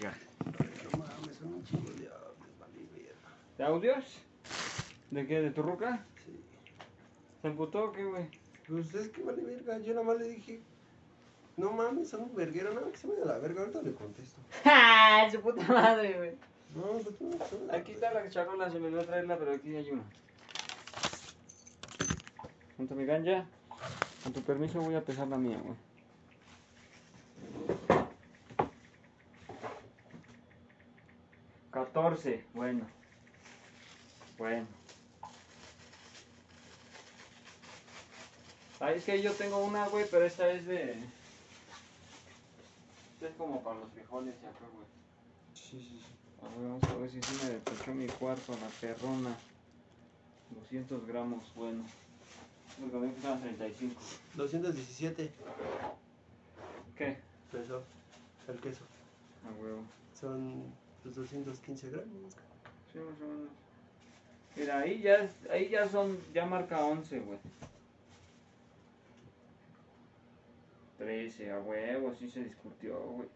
verga. No mames, son un chingo de audios, vale, verga. ¿De audios? ¿De qué? ¿De tu ruca? Sí. ¿Se emputó o qué, güey? Pues es que vale verga, yo nada más le dije, no mames, son un verguero, no, que se vaya a la verga, ahorita le contesto. ¡Ja! Su puta madre, güey. No, pues no, Aquí está la charola, se me olvidó traerla, pero aquí hay una. Junto a mi ganja. Con tu permiso voy a pesar la mía, güey. Catorce, bueno. Bueno. Ah, es que yo tengo una, güey, pero esta es de... Esta es como para los frijoles, ya creo, güey. Sí, sí, sí. A ver, vamos a ver si sí me despechó mi cuarto, la perrona. 200 gramos, bueno. Porque a mí me pesaban 35. 217 ¿Qué? pesos el queso. A huevo. Son pues, 215 gramos. Sí, más o menos. Mira, ahí ya, es- ahí ya son, ya marca 11, güey. 13, a huevo, sí se discutió, güey.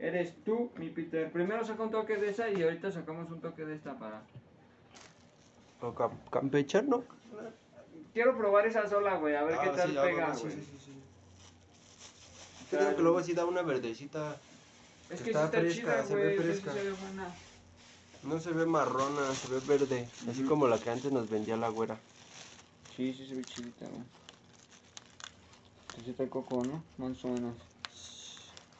Eres tú, mi Peter. Primero saca un toque de esa y ahorita sacamos un toque de esta para... O cam- campechano. Quiero probar esa sola, güey, a ver qué Ah, tal sí, pega, sí, güey. sí, sí, sí. Yo creo que luego sí da una verdecita. Es que Está sí está fresca, chida, se ve fresca. se ve buena. No se ve marrona, se ve verde. Así como la que antes nos vendía la güera. Sí, sí se ve chidita, güey. Necesita el coco, ¿no? Más o menos.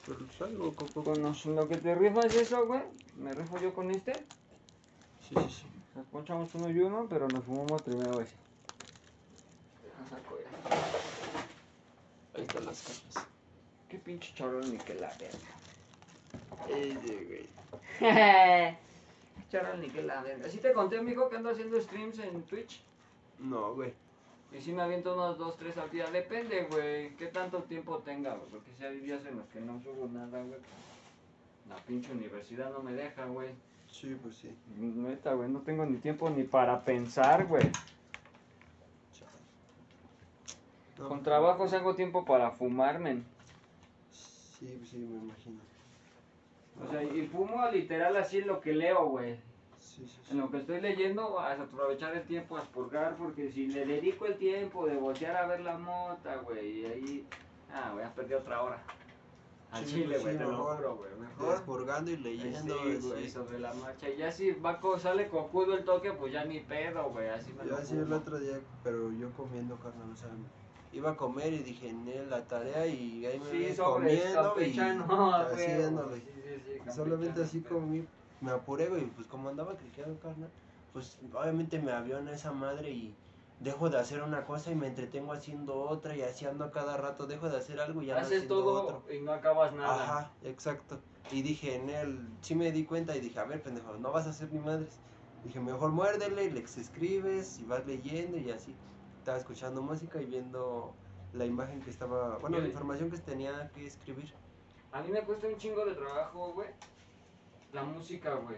Pues algo, coco. Bueno, lo que te rifas es eso, güey. Me rifo yo con este. Sí, sí, sí. Nos ponchamos uno y uno, pero nos fumamos primero ese. Deja saco ya. Ahí están las cajas. Qué pinche charol ni que la verga. Ese, güey. charol ni que la verga. ¿Sí te conté, mijo, que ando haciendo streams en Twitch? No, güey. Y si me aviento unos 2, 3 al día. Depende, güey. ¿Qué tanto tiempo tenga, güey? Porque si hay días en los que no subo nada, güey. La pinche universidad no me deja, güey. Sí, pues sí. Neta, güey. No tengo ni tiempo ni para pensar, güey. No, Con trabajos hago tiempo para fumarme. Sí, pues sí, me imagino. O sea, y fumo literal así en lo que leo, güey. Sí, sí, sí. En lo que estoy leyendo, a aprovechar el tiempo a expurgar, porque si le dedico el tiempo de voltear a ver la mota, güey, y ahí. Ah, güey, ya perdí otra hora. Al chile, güey, te lo mejor. juro, güey. Mejor. Despurgando y leyendo, Sí, güey. sobre la marcha. Y ya si va co- sale cocudo el toque, pues ya ni pedo, güey. Así me Yo así el otro día, pero yo comiendo carnal, o sea, iba a comer y dije, en la tarea y ahí me Sí, comiendo y haciéndole. Sí, sí, sí, Solamente así comí, me apuré, güey, pues como andaba criqueado carnal, pues obviamente me aviona esa madre y dejo de hacer una cosa y me entretengo haciendo otra y así ando a cada rato, dejo de hacer algo y ando Haces haciendo todo otro. y no acabas nada. Ajá, exacto. Y dije en él, sí me di cuenta y dije, a ver, pendejo, no vas a hacer ni madres. Dije, mejor muérdele y le escribes y vas leyendo y así. Estaba escuchando música y viendo la imagen que estaba, bueno, la información que tenía que escribir, A mí me cuesta un chingo de trabajo, güey. La música, güey.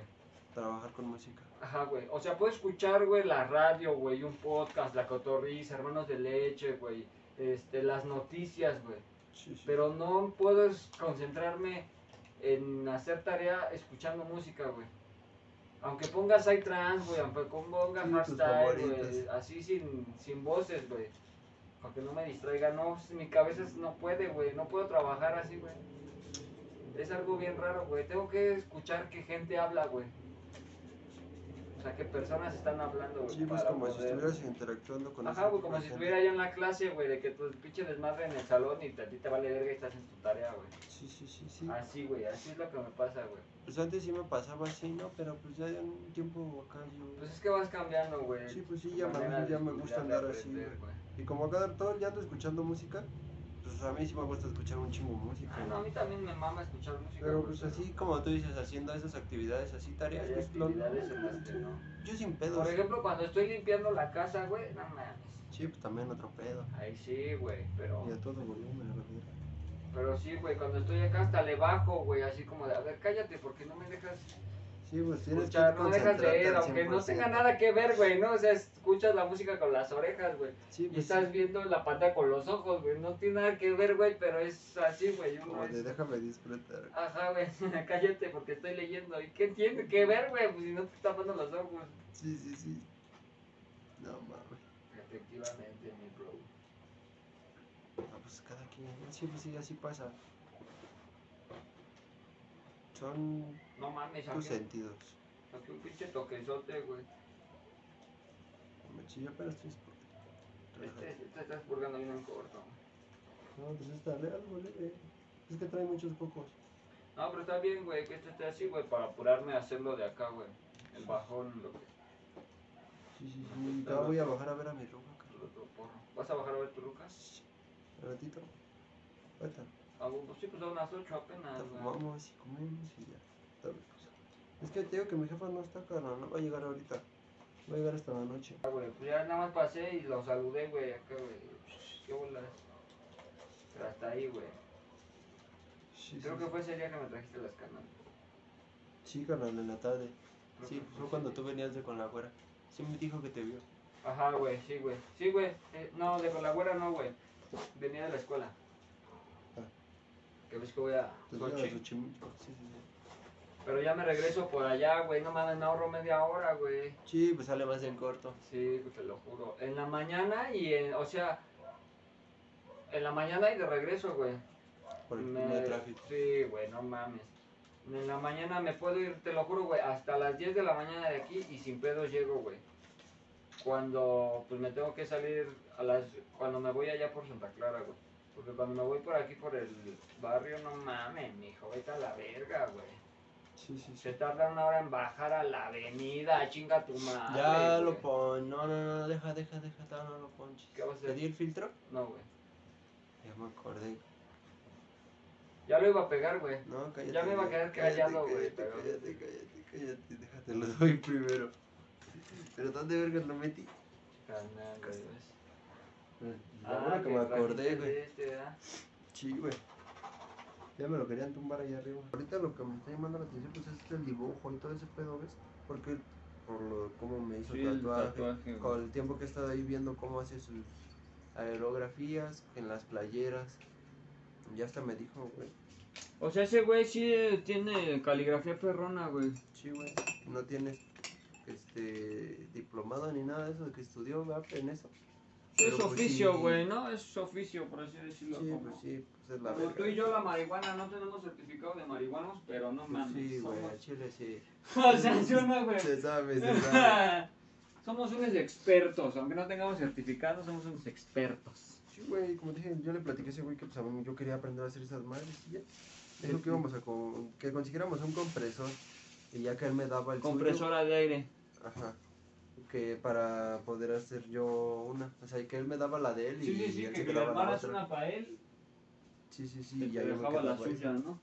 trabajar con música. Ajá, güey. O sea, puedo escuchar, güey, la radio, güey, un podcast, la cotorriza, hermanos de leche, güey. Este, las noticias, güey. Sí, sí. Pero no puedo concentrarme en hacer tarea escuchando música, güey. Aunque pongas trance, güey, aunque pongas hardstyle, güey, así sin, sin voces, güey. Para que no me distraiga, no, mi cabeza no puede, güey, no puedo trabajar así, güey. Es algo bien raro, güey. Tengo que escuchar que gente habla, güey. O sea, que personas están hablando, güey. Sí, pues como si estuvieras interactuando con Ajá, güey, como si gente. estuviera yo en la clase, güey, de que tu pinche desmadre en el salón y te- a ti te vale verga y estás en tu tarea, güey. Sí, sí, sí, sí. Así, güey, así es lo que me pasa, güey. Pues antes sí me pasaba así, ¿no? Pero pues ya en un tiempo acá yo... Pues es que vas cambiando, güey. Sí, pues sí, ya me- ya me gusta andar así, güey. Y como acá todo el día ando escuchando música, pues a mí sí me gusta escuchar un chingo música. Ah, no, a mí también me mama escuchar música. Pero pues así como tú dices, haciendo esas actividades así, tareas, Hay pues, actividades en las que no. yo sin pedos. Por ejemplo, cuando estoy limpiando la casa, güey, no mames. Sí, pues también otro pedo. Ahí sí, güey, pero... Y a todo volumen, a la verga. Pero sí, güey, cuando estoy acá hasta le bajo, güey, así como de, a ver, cállate, porque no me dejas Sí, pues tienes que no dejas leer, al aunque no 100%. tenga nada que ver, güey, ¿no? O sea, escuchas la música con las orejas, güey. Sí, Y pues estás sí. viendo la pantalla con los ojos, güey. No tiene nada que ver, güey, pero es así, güey. De es- déjame disfrutar. Ajá, güey, cállate porque estoy leyendo. ¿Y qué tiene que ver, güey? Pues si no te está tapando los ojos. Sí, sí, sí. No mames. Efectivamente, mi bro. No, pues cada quien. Sí, pues sí, así pasa. Son No mames, tus sentidos. aquí un pinche toquezote, güey. Me chillo, pero estoy Este, este estás purgando bien en corto. No, pues es darle algo leve. Es que trae muchos cocos. No, pero está bien, güey, que este esté así, güey, para apurarme a hacerlo de acá, güey. El bajón, lo que... Sí, sí, sí. Ya voy a bajar a ver a mi ruca. porro. ¿Vas a bajar a ver tu Lucas? Un ratito. Ahorita. Ah, pues sí, pues a unas 8 apenas. Vamos y comemos y ya. Pues. Es que te digo que mi jefa no está cara, no va a llegar ahorita. Va a llegar hasta la noche. Ah, güey, pues ya nada más pasé y lo saludé, güey, acá, güey. Qué bolas. Pero hasta ahí, güey. Sí, Creo sí, que fue ese día que me trajiste las canas. Sí, carnal, en la tarde. Creo Sí, fue ese cuando tú venías de con la güera. Sí me dijo que te vio. Ajá, güey, sí, güey. Sí, güey. Eh, no, de con la güera no, güey. Venía de la escuela. Que ves que voy a. Xochimilco. Sí, sí, sí. Pero ya me regreso por allá, güey. No me ahorro media hora, güey. Sí, pues sale más en corto. Sí, pues te lo juro. En la mañana y en, o sea, en la mañana y de regreso, güey. Por el Me- tráfico. Sí, güey, no mames. En la mañana me puedo ir, te lo juro, güey, hasta las 10 de la mañana de aquí y sin pedos llego, güey. Cuando, pues me tengo que salir a las, cuando me voy allá por Santa Clara, güey. Porque cuando me voy por aquí, por el barrio, no mames, mijo, vete a la verga, güey. Sí, sí, sí. Se tarda una hora en bajar a la avenida, chinga tu madre. Ya güey. lo pon. No, no, no, deja, deja, deja. No, lo ponches. ¿Qué vas a ¿Te di hacer? el filtro? No, güey. Ya me acordé. Ya lo iba a pegar, güey. No, cállate. Ya me iba a quedar cállate, callado, güey, Cállate, pero- cállate, cállate, cállate. Déjate, lo doy primero. Pero ¿dónde vergas lo metí? Carnal, güey. Ahora que me acordé, güey. Este. Sí, güey. Ya me lo querían tumbar allá arriba. Ahorita lo que me está llamando la atención pues es el dibujo y todo ese pedo, ¿ves? Porque por lo cómo me hizo Sí, el tatuaje, tatuaje, güey. con el tiempo que he estado ahí viendo cómo hace sus aerografías en las playeras. Ya hasta me dijo, güey. O sea, ese güey sí eh, tiene caligrafía perrona, güey. Sí, güey. No tienes este diplomado ni nada de eso de que estudió ¿verdad? en eso. Es Pero, pues, oficio, sí. güey, ¿no? Es oficio, por así decirlo. Sí, como, pues sí, pues es la como tú y yo la marihuana no tenemos certificado de marihuanos, pero no Pues mames. sí, güey, somos... a Chile sí. o sea, ¿sí o no, güey? Se sabe, se sabe. somos unos expertos, aunque no tengamos certificado, somos unos expertos. Sí, güey, como dije, yo le platiqué a ese güey que pues a mí yo quería aprender a hacer esas madres y ya. Dijo que íbamos a con- que consiguiéramos un compresor y ya que él me daba el suyo, Compresora de aire. ajá, que para poder hacer yo una, o sea, que él me daba la de él y, Sí, sí, sí, él que, se quedaba la otra. una para él Sí, sí, sí, y ya yo me la suya, ¿no?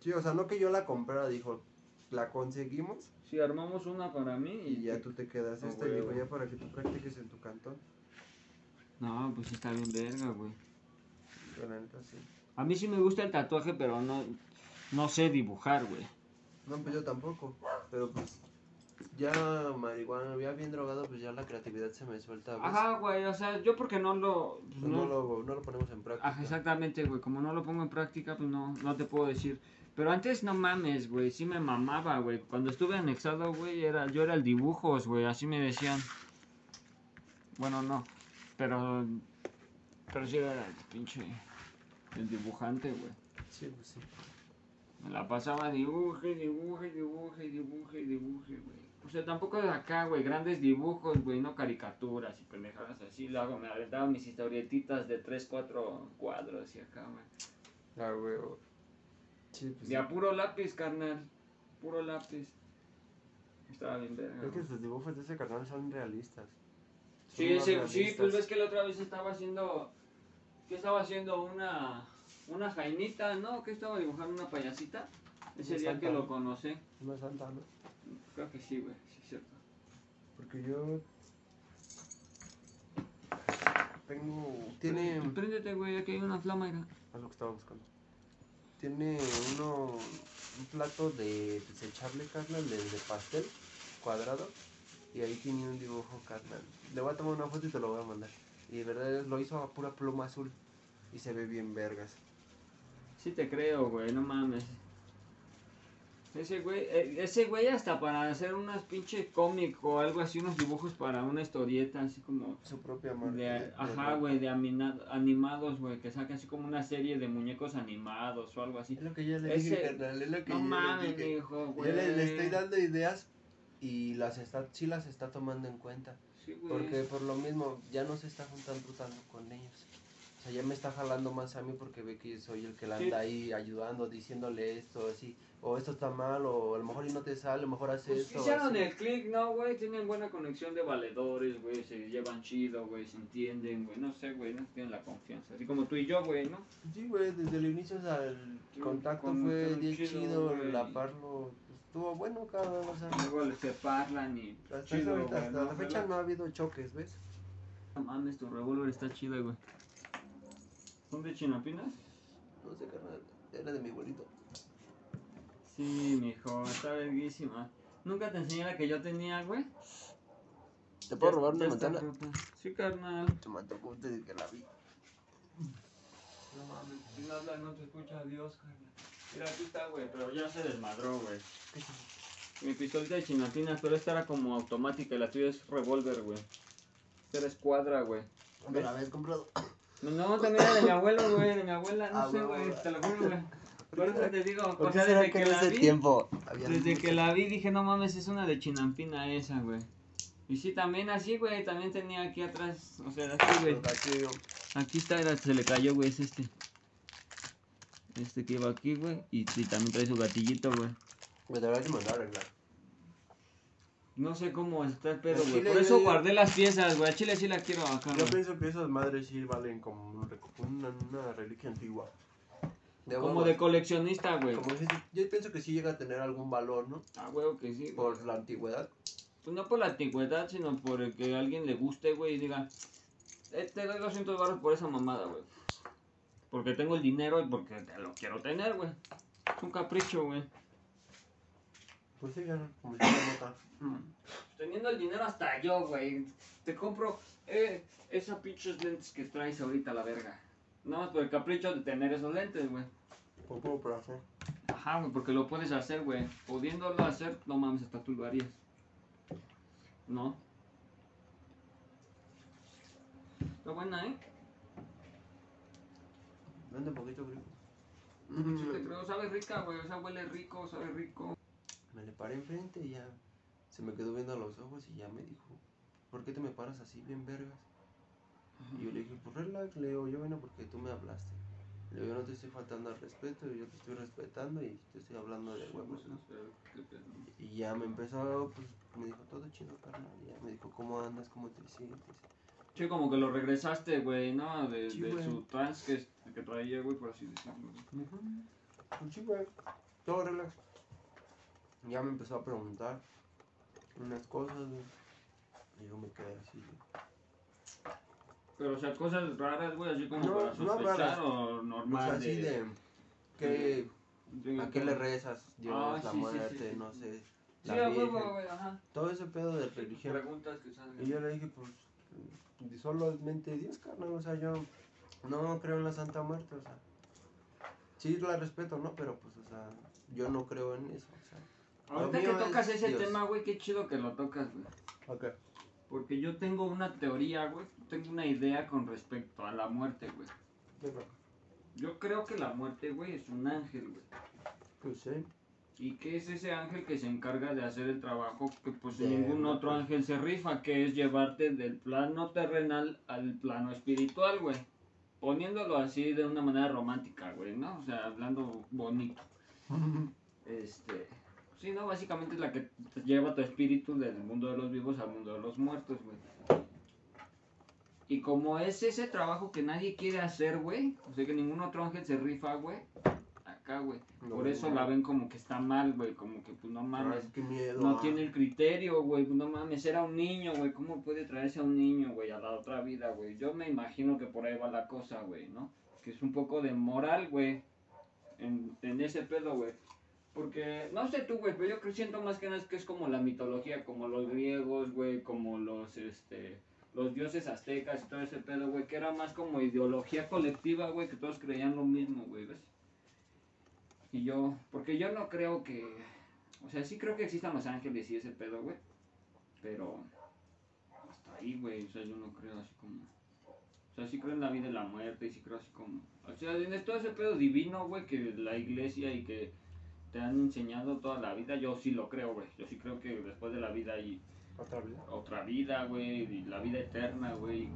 Sí, o sea, no que yo la comprara, dijo, la conseguimos Sí, armamos una para mí y, y ya tú te quedas esta y ya para que tú practiques en tu cantón. No, pues está bien verga, güey. Sí. A mí sí me gusta el tatuaje, pero no, no sé dibujar, güey. No, pues yo tampoco, pero pues ya marihuana, ya bien drogado, pues ya la creatividad se me suelta. ¿ves? Ajá, güey, o sea, yo porque no lo... pues, Pues no, no- lo, no lo ponemos en práctica. Ajá, exactamente, güey, como no lo pongo en práctica, pues no, no te puedo decir. Pero antes no mames, güey, sí me mamaba, güey. Cuando estuve anexado, güey, era, yo era el dibujos, güey, así me decían. Bueno, no, pero... Pero sí era el pinche... El dibujante, güey. Sí, pues sí. Me la pasaba dibuje, dibuje, dibuje, dibuje, dibuje, güey. O sea, tampoco de acá, güey, grandes dibujos, güey, no caricaturas y pendejadas así. Luego me aventaba mis historietitas de 3, 4 cuadros y acá, güey. Ah, güey. Sí, pues Y a puro lápiz, carnal. Puro lápiz. Estaba bien verga. Es que sus dibujos de ese carnal son realistas. Son Sí, ese- sí, pues ves que la otra vez estaba haciendo... ¿Qué estaba haciendo? Una... Una jainita, ¿no? Que estaba dibujando una payasita. Ese Una día que lo ¿no? conocí. Una santa, ¿no? Creo que sí, güey, sí, es cierto. Porque yo... Tengo... Tiene... Préndete, güey, aquí hay una flama, mira. Es lo que estaba buscando. Tiene uno... un plato de desechable, carnal, de, de pastel cuadrado. Y ahí tiene un dibujo, carnal. Le voy a tomar una foto y te lo voy a mandar. Y de verdad lo hizo a pura pluma azul. Y se ve bien vergas. Sí te creo, güey, no mames. Ese güey, eh, ese güey hasta para hacer unas pinche cómic o algo así, unos dibujos para una historieta, así como... Su propia marca. De, de- ajá, güey, de animados, güey, que saca así como una serie de muñecos animados o algo así. Es lo que yo le Ese- dije, carnal. Es lo que No yo le mames, dije. hijo, Yo güey. le, le estoy dando ideas y las está, sí las está tomando en cuenta. Sí, güey. Porque por lo mismo ya no se está juntando tanto con ellos. O sea, ya me está jalando más a mí porque ve que soy el que la Sí. anda ahí ayudando, diciéndole esto, así. O esto está mal, o a lo mejor y no te sale, a lo mejor hace Pues esto. hicieron así. el click, ¿no, güey? Tienen buena conexión de valedores, güey. Se llevan chido, güey. Se entienden, güey. No sé, güey. No tienen la confianza. Así como tú y yo, güey, ¿no? Sí, güey, desde el inicio, o sea, el Sí, contacto con- fue bien chido, chido, güey. la parlo pues, estuvo bueno, cabrón, o sea. Luego se parlan y. Hasta, chido, ahorita, hasta ¿no? la fecha no ha habido choques, ¿ves? No mames, tu revólver está chido, güey. ¿Son de chinapinas? No sé, carnal, era de mi abuelito. Sí, mijo, está verguísima. ¿Nunca te enseñé la que yo tenía, güey? ¿Te Ya- ya está rota. Sí, carnal. Te mató como te dije que la vi. No mames, si no hablas no te escucha Dios, carnal. Mira, aquí está, güey, pero ya se desmadró, güey. Mi pistolita de chinapinas, pero esta era como automática y la tuya es revólver, güey. Esta era escuadra, güey. ¿Me la habías comprado? No, también era de mi abuelo, güey, de mi abuela, no Ah, sé, güey, te lo juro, güey. Por eso te digo, ¿Por o sea, desde que en la ese vi, tiempo desde que la vi dije, no mames, es una de chinampina esa, güey. Y sí, también así, güey, también tenía aquí atrás, o sea, así, güey. Aquí está, era, se le cayó, güey, es este. Este que iba aquí, güey, y, y también trae su gatillito, güey. Me te que mandar a arreglar. No sé cómo está el pedo, güey. Por eso guardé las piezas, güey. A Chile sí la quiero acá, Yo pienso que esas madres sí valen como una, una reliquia antigua. De Como huevos. de coleccionista, güey. Si- yo pienso que sí llega a tener algún valor, ¿no? Ah, güey, que sí. güey. Por la antigüedad. Pues no por la antigüedad, sino por el que a alguien le guste, güey, y diga, eh, te doy 200 barros por esa mamada, güey. Porque tengo el dinero y porque te lo quiero tener, güey. Es un capricho, güey. Pues sí, ya, como si fuera nota. Teniendo el dinero hasta yo, güey. Te compro eh, esas pinches lentes que traes ahorita a la verga. Nada más por el capricho de tener esos lentes, güey. Por puro placer. Ajá, güey, porque lo puedes hacer, güey. Pudiéndolo hacer, no mames, hasta tú lo harías. ¿No? Está buena, ¿eh? Vende un poquito, gringo. Sí te creo, sabe rica, güey. O sea, huele rico, sabe rico. Me le paré enfrente y ya se me quedó viendo a los ojos y ya me dijo, ¿por qué te me paras así bien vergas? Y yo le dije, pues relax, Leo, yo vine porque tú me hablaste. Le digo, yo no te estoy faltando al respeto, yo te estoy respetando y te estoy hablando de huevos. ¿no? Y ya me empezó, pues me dijo, todo chido, carnal. Y ya me dijo, ¿cómo andas? ¿Cómo te sientes? Sí, como que lo regresaste, güey, ¿no? De, Sí, de su trans que, que traía, güey, por así decirlo. Pues sí, güey, todo relax. Ya me empezó a preguntar unas cosas, güey. Y yo me quedé así, güey. Pero, o sea, cosas raras, güey, así como No, para no sospechar raras. o Pues normal. así de, ¿qué, de- ¿a qué le rezas? Dios, Ah, la sí, muerte, sí, sí. no sé. Sí, La a Virgen. huevo, güey, ajá. Todo ese pedo de religión. Preguntas que salen. Y yo le dije, pues, solamente Dios, carnal, o sea, yo no creo en la Santa Muerte, o sea. Sí la respeto, ¿no? Pero, pues, o sea, yo no creo en eso, o sea. Ahorita que tocas es ese Dios. tema, güey, qué chido que lo tocas, güey. Ok. Porque yo tengo una teoría, güey. Tengo una idea con respecto a la muerte, güey. Yo creo que la muerte, güey, es un ángel, güey. Pues sí. Y que es ese ángel que se encarga de hacer el trabajo que pues De ningún otro ángel se rifa, que es llevarte del plano terrenal al plano espiritual, güey. Poniéndolo así de una manera romántica, güey, ¿no? O sea, hablando bonito. Este, sí, no, básicamente es la que lleva tu espíritu del mundo de los vivos al mundo de los muertos, güey. Y como es ese trabajo que nadie quiere hacer, güey, o sea que ningún otro ángel se rifa, güey, acá, güey. No, Por eso no. la ven como que está mal, güey, como que pues no mames. Ay, qué miedo. No ah. tiene el criterio, güey, pues no mames, era un niño, güey, ¿cómo puede traerse a un niño, güey, a la otra vida, güey? Yo me imagino que por ahí va la cosa, güey, ¿no? Que es un poco de moral, güey, en, en ese pedo, güey. Porque, no sé tú, güey, pero yo creo, siento más que nada que es como la mitología, como los griegos, güey, como los, este, los dioses aztecas y todo ese pedo, güey, que era más como ideología colectiva, güey, que todos creían lo mismo, güey, ¿ves? Y yo, porque yo no creo que, o sea, sí creo que existan los ángeles y ese pedo, güey, pero hasta ahí, güey, o sea, yo no creo así como, o sea, sí creo en la vida y la muerte y sí creo así como, o sea, en todo ese pedo divino, güey, que la iglesia y que te han enseñado toda la vida, yo sí lo creo, güey, yo sí creo que después de la vida hay ¿Otra vida? otra vida, güey, y la vida eterna, güey,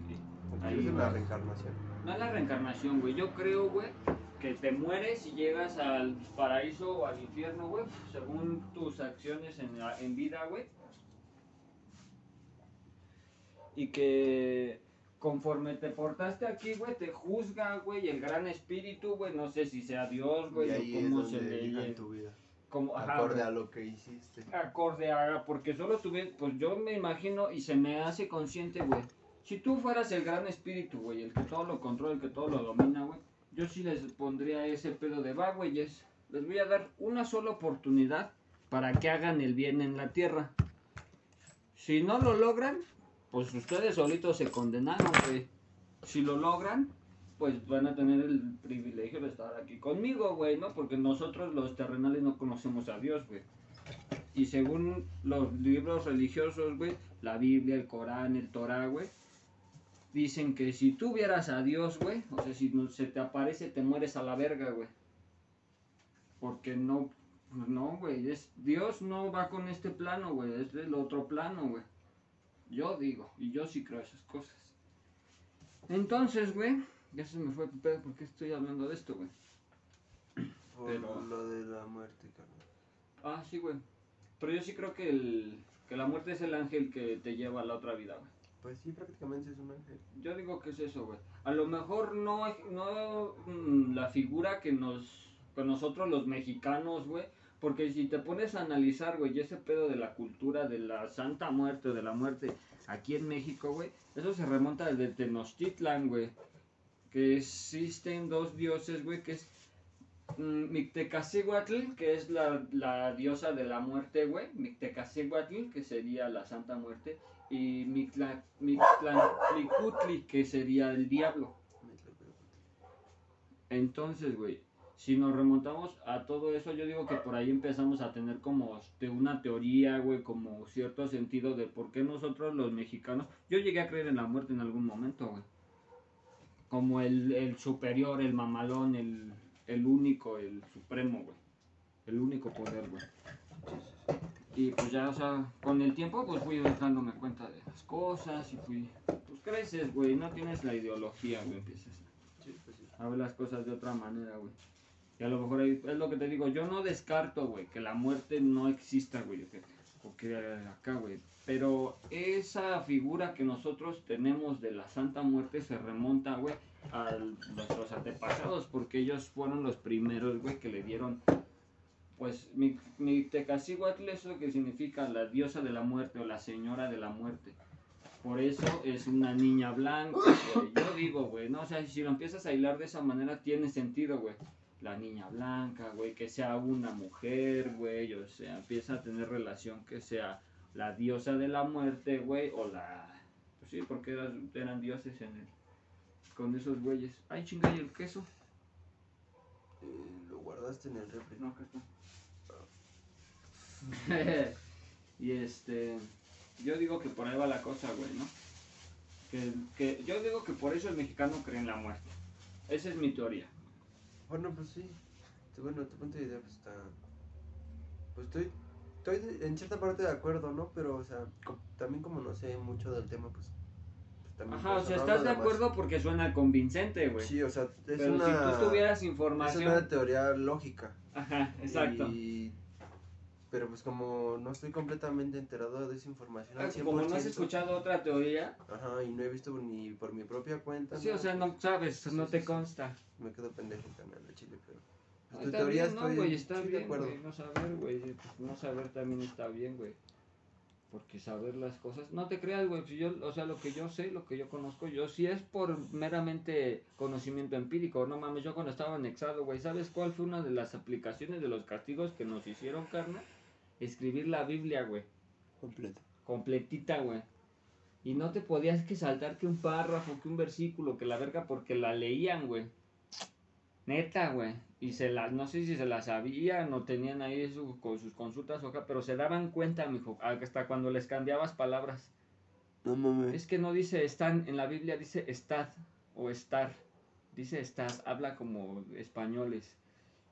Ahí es la reencarnación. no es la reencarnación, güey. Yo creo, güey, que te mueres y llegas al paraíso o al infierno, güey, según tus acciones en, la- en vida, güey. Y que conforme te portaste aquí, güey, te juzga, güey, el gran espíritu, güey, no sé si sea Dios, güey, o es cómo se le... tu vida. Como, Acorde a lo que hiciste. acorde a, porque solo tuve, pues yo me imagino y se me hace consciente, güey. Si tú fueras el gran espíritu, güey, el que todo lo controla, el que todo lo domina, güey, yo sí les pondría ese pedo de va, güeyes. Les voy a dar una sola oportunidad para que hagan el bien en la tierra. Si no lo logran, pues ustedes solitos se condenaron, güey. Si lo logran, pues van a tener el privilegio de estar aquí conmigo, güey, ¿no? Porque nosotros los terrenales no conocemos a Dios, güey. Y según los libros religiosos, güey, la Biblia, el Corán, el Torah, güey, dicen que si tú vieras a Dios, güey, o sea, si se te aparece, te mueres a la verga, güey. Porque no, no, güey, Dios no va con este plano, güey, es del otro plano, güey. Yo digo, y yo sí creo esas cosas. Entonces, güey, ya se me fue pedo, ¿por qué estoy hablando de esto, güey? Por Pero- lo de la muerte, carnal. Ah, sí, güey. Pero yo sí creo que, el, que la muerte es el ángel que te lleva a la otra vida, güey. Pues sí, prácticamente es un ángel. Yo digo que es eso, güey. A lo mejor no, no mm, la figura que nos, que nosotros los mexicanos, güey. Porque si te pones a analizar, güey, ese pedo de la cultura de la Santa Muerte de la muerte aquí en México, güey, eso se remonta desde Tenochtitlan, güey. Que existen dos dioses, güey, que es mm, que es la, la diosa de la muerte, güey. Mictecacihuatl, que sería la Santa Muerte. Y Mictla- Mictlantlicutli, que sería el diablo. Entonces, güey, si nos remontamos a todo eso, yo digo que por ahí empezamos a tener como este, una teoría, güey, como cierto sentido de por qué nosotros los mexicanos, yo llegué a creer en la muerte en algún momento, güey. Como el, el superior, el mamalón, el, el único, el supremo, güey. El único poder, güey. Y pues ya, o sea, con el tiempo pues fui dándome cuenta de las cosas y fui, pues creces, güey, no tienes la ideología, güey, empiezas Sí, pues sí. a ver las cosas de otra manera, güey. Y a lo mejor es lo que te digo, yo no descarto, güey, que la muerte no exista, güey, o que, o que acá, güey. Pero esa figura que nosotros tenemos de la Santa Muerte se remonta, güey, a nuestros antepasados, porque ellos fueron los primeros, güey, que le dieron, pues, mi, mi Tecacíhuatl es lo que significa la diosa de la muerte o la señora de la muerte. Por eso es una niña blanca, güey. Yo digo, güey, no, o sea, si lo empiezas a hilar de esa manera, tiene sentido, güey. La niña blanca, güey, que sea una mujer, güey, o sea, empieza a tener relación que sea la diosa de la muerte, güey, o la... Pues sí, porque eran, eran dioses en el... con esos güeyes. Ay, chinga, ¿y el queso? Eh, lo guardaste en el refri. No, acá está. y este, yo digo que por ahí va la cosa, güey, ¿no? Que, que yo digo que por eso el mexicano cree en la muerte. Esa es mi teoría. Bueno, pues sí. Sí, Bueno, tu punto de idea pues está... Pues estoy, estoy en cierta parte de acuerdo, ¿no? Pero, o sea, co- también como no sé mucho del tema, pues... pues también Ajá, o sea, estás de más. porque suena convincente, güey. Sí, o sea, es Pero una... si tú tuvieras Es información... una teoría lógica. Ajá, exacto. Y- Pero pues como no estoy completamente enterado de esa información al Ah, 100%. Como no has escuchado otra teoría, Ajá, y no he visto ni por mi propia cuenta. sí, o sea, pues, no sabes, no sí, te sí. consta. Me quedo pendejo canal de Chile, pero... pues, Ah, tu teoría bien, no, estoy, güey, está bien, güey, no saber, güey, pues, no saber también está bien, güey. Porque saber las cosas, no te creas, güey, si yo, o sea, lo que yo sé, lo que yo conozco, yo sí es por meramente conocimiento empírico, no mames, yo cuando estaba anexado, güey, ¿sabes cuál fue una de las aplicaciones de los castigos que nos hicieron, carnal? Escribir la Biblia, güey, Completo. completita, güey. Y no te podías que saltar que un párrafo, que un versículo, que la verga, porque la leían, güey. Neta, güey. Y se las, no sé si se las sabían o tenían ahí su- con sus consultas o pero se daban cuenta, mijo, hasta cuando les cambiabas palabras. No mames. Es que no dice están, en la Biblia dice estad o estar. Dice estad, habla como españoles.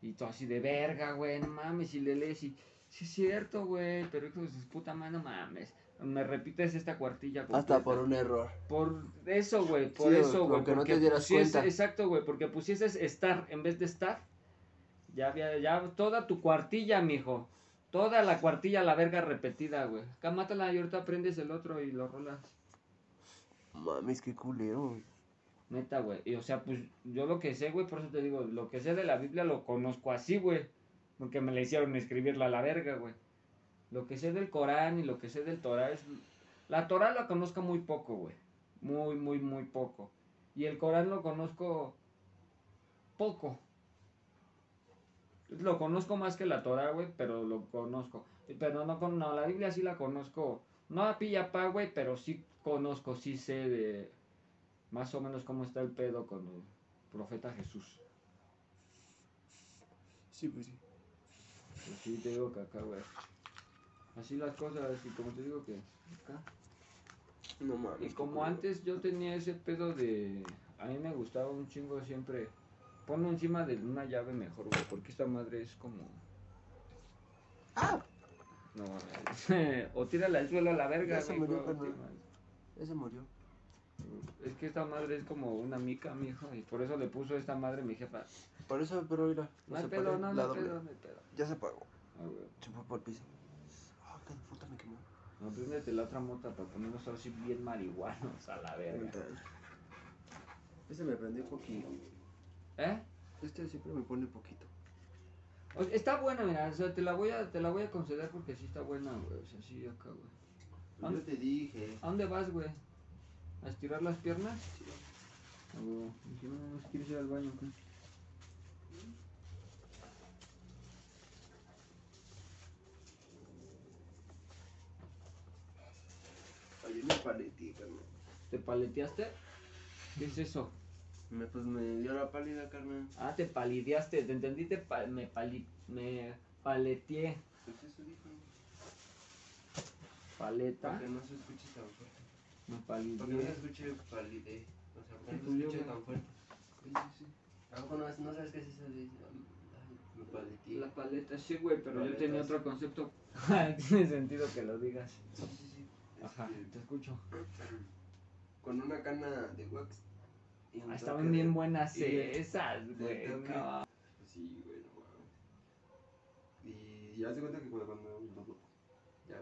Y todo así de verga, güey, no mames, y le lees y... Sí es cierto, güey, pero hijo de su puta mano, mames. Me repites esta cuartilla Hasta por un error. Por eso, güey, por Sí, eso, güey. aunque no te porque dieras cuenta. Exacto, güey, porque pusieses estar en vez de estar. Ya había, ya toda tu cuartilla, mijo. Toda la cuartilla, la verga repetida, güey. Acá mátala y ahorita prendes el otro y lo rolas. Mames, qué culero. güey. Neta, güey. Y o sea, pues yo lo que sé, güey, por eso te digo, lo que sé de la Biblia lo conozco así, güey. Porque me la hicieron escribirla a la verga, güey. Lo que sé del Corán y lo que sé del Torah es... La Torah la conozco muy poco, güey. Muy, muy, muy poco. Y el Corán lo conozco poco. Lo conozco más que la Torah, güey, pero lo conozco. Pero no, con, no, la Biblia sí la conozco. No a pilla pa, güey, pero sí conozco, sí sé de más o menos cómo está el pedo con el profeta Jesús. Sí, pues sí. Pues sí, te digo que acá, güey. Así las cosas, y como te digo que acá. No mames. Y como antes yo tenía ese pedo de... A mí me gustaba un chingo siempre... Ponlo encima de una llave mejor, güey, porque esta madre es como... ¡Ah! No, mames. o tírala al suelo a la verga, Ya se güey, murió, güey, murió. Es que esta madre es como una mica, mijo, y por eso le puso esta madre mi jefa. Por eso, pero mira. No hay pedo, no, no hay pedo, no hay pedo. Ya se apagó. Ah, güey. Se fue por el piso. Ah, qué puta me quemó. No, préndete la otra mota para ponernos así bien marihuanos a la verga. Este me prendió poquito. ¿Eh? Este siempre me pone poquito. O sea, está buena, mira, o sea, te la voy a, te la voy a conceder porque sí está buena, güey. O sea, sí acá, güey. Yo te dije. ¿A dónde vas, güey? ¿A estirar las piernas? Güey. ¿Y si no, no quieres ir al baño, qué? Ayer me paletí, carnal. ¿Te paleteaste? ¿Qué es eso? Me, pues me dio la pálida, carnal. Ah, te palideaste, te entendí, te pa- me, pali me paleteé. Pues eso dijo. Paleta, Para que no se escuche tan fuerte. Me Para que no se escuche palide. O sea, para Sí, que pues no se escuche tan fuerte. Sí, sí, sí. ¿A poco no, no sabes qué es eso? de- Me paleteé. La paleta, sí, güey, pero yo tenía otro concepto. Tiene sentido que lo digas. Sí, sí, sí. Ajá, Este, te escucho. con una cana de wax. Ah, estaban de- bien buenas y- esas, güey. cabrón. Sí, güey, no. Y ya se cuenta que cuando, cuando ya.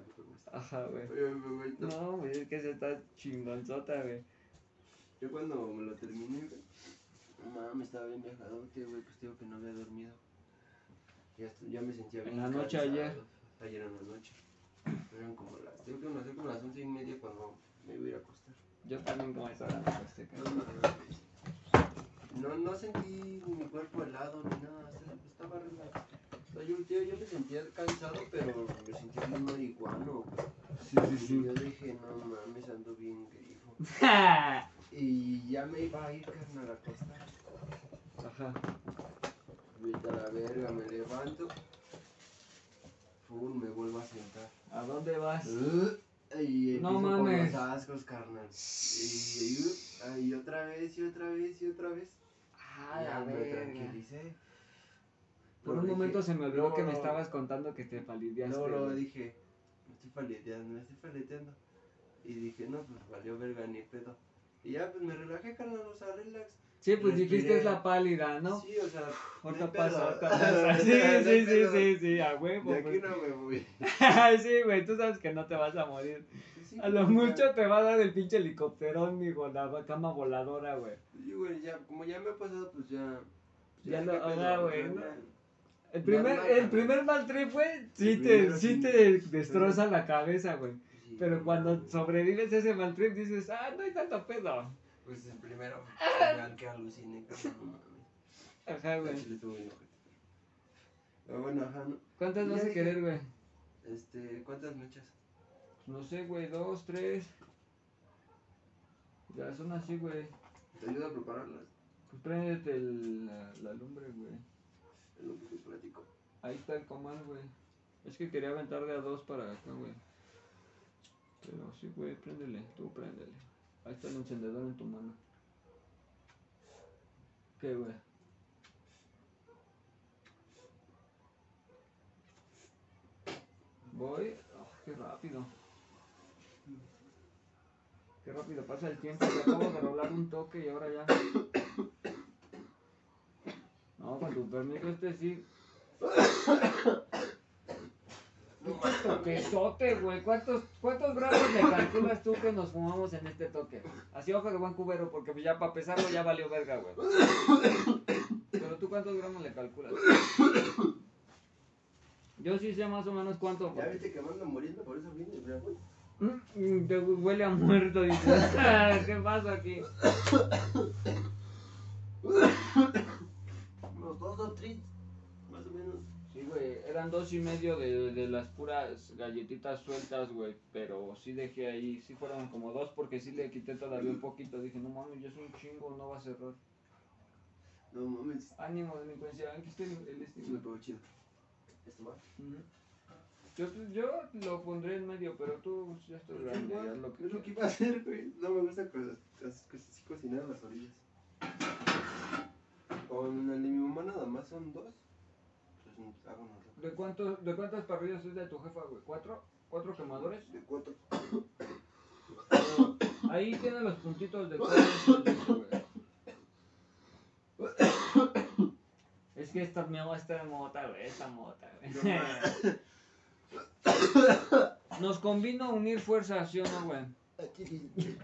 Ajá, güey. Me- me- no. No, güey, es que se está chingonzota, güey. Yo cuando me lo terminé, güey, no mames, estaba bien viajadote, güey, pues digo que no había dormido. Ya, ya me sentía bien En la noche cansado. ayer. Ayer en la noche. Eran como las, digo que ser como las once y media cuando me iba a ir a acostar. Yo también como esa hora me acosté, No, no, no sentí mi cuerpo helado ni nada, estaba- relax. O sea, yo, yo, yo me sentía cansado, pero me sentía bien marihuano, güey. Sí, sí, Y sí. yo dije, no mames, ando bien grifo. Y ya me iba a ir, carnal, a acostar. Ajá. Vete a la verga, me levanto. Me vuelvo a sentar. ¿A dónde vas? Uh, y No con mames. los ascos, carnal. Y, y, y otra vez, y otra vez, y otra vez. Ah, ya la me tranquilicé. Por un dije, momento se me olvidó no, que me estabas contando que te palideaste. No, no, dije, me estoy paleteando, me estoy paleteando. Y dije, no, pues valió verga ni pedo. Y ya, pues me relajé, carnal, o sea, relax. Sí, pues Respiré. dijiste es la pálida, ¿no? Sí, o sea, Ahorita no hay pasa, pedo. ahorita pasa. Sí, sí, sí, sí, sí, a huevo, De aquí güey. no me voy. sí, güey, tú sabes que no te vas a morir. Sí, A lo pues, mucho ya- te va a dar el pinche helicóptero, mijo, la cama voladora, güey. Sí, güey, ya, como ya me ha pasado, pues ya. Ya qué lo- o güey. El primer, el primer mal trip, güey, sí El te, sí te destroza la cabeza, güey. sí. Pero cuando sobrevives ese mal trip dices, ah, no hay tanto pedo. Pues el primero, vean que aluciné. Ajá, güey. Pero bueno, ajá, ¿no? ¿Cuántas vas a querer, güey? Este, ¿cuántas mechas? No sé, güey, dos, tres. Ya son así, güey. ¿Te ayuda a prepararlas? Pues préndete el- la, la lumbre, güey. Lo que platico. Ahí está el comal, güey. Es que quería aventar de a dos para acá, güey. Pero sí, güey, préndele, tú préndele. Ahí está el encendedor en tu mano. ¿Qué, güey? Voy. Oh, qué rápido. Qué rápido pasa el tiempo. Ya acabo de rolar un toque y ahora ya. No, con tu permiso, este sí. Toquesote, güey. ¿Cuántos, ¿Cuántos gramos le calculas tú que nos fumamos en este toque? Así ojo de buen cubero, porque ya para pesarlo ya valió verga, güey. Pero tú cuántos gramos le calculas? Yo sí sé más o menos cuánto. Ya viste que me ando muriendo, por eso vine, mira, güey. Mm, Te huele a muerto, dices. ¿Qué pasa aquí? Unos dos o tres, más o menos. Sí, güey, eran dos y medio de, de las puras galletitas sueltas, güey, pero sí dejé ahí, sí fueron como dos porque sí le quité todavía un poquito, dije, no mames, ya es un chingo, no va a cerrar. No mames, Ánimo, delincuencia, aquí está el, el me pegó chido. ¿Esto va? yo, yo lo pondré en medio, pero tú ya estás grande, haz lo que Es lo que iba a hacer, güey. No me gusta cocinar a las orillas. Con el de mi mamá nada más son dos. Hago unos. ¿De, cuánto, ¿De cuántas parrillas es de tu jefa, güey? ¿Cuatro? ¿Cuatro quemadores? De cuatro. Ahí tiene los puntitos de güey. Es que esta mi agua está de mota, güey, esta mota, güey. Nos convino unir fuerzas, ¿sí o no, güey? Aquí dice.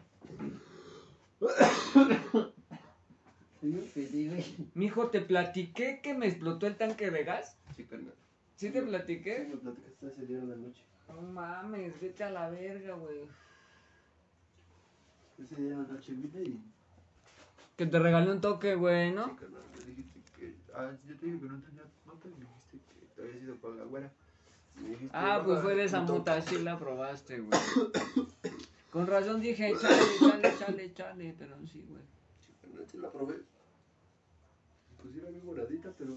Soy un pedi, güey. Mijo, ¿te platiqué que me explotó el tanque de gas? Sí, carnal. ¿Sí te Sí, platiqué? me platicaste ese día en la noche. No mames, vete a la verga, güey. Ese día en la noche vine y. Que te regalé un toque, güey, Sí, ¿no? carnal, me dijiste que. Ah, yo te dije que no tenía nota y me dijiste que te había sido con la güera. Dijiste, Ah, pues "Baja fue de esa un toque". mota, sí la probaste, güey. Con razón dije, chale, chale, chale, chale, pero sí, güey. La probé. Pues era bien moradita, pero.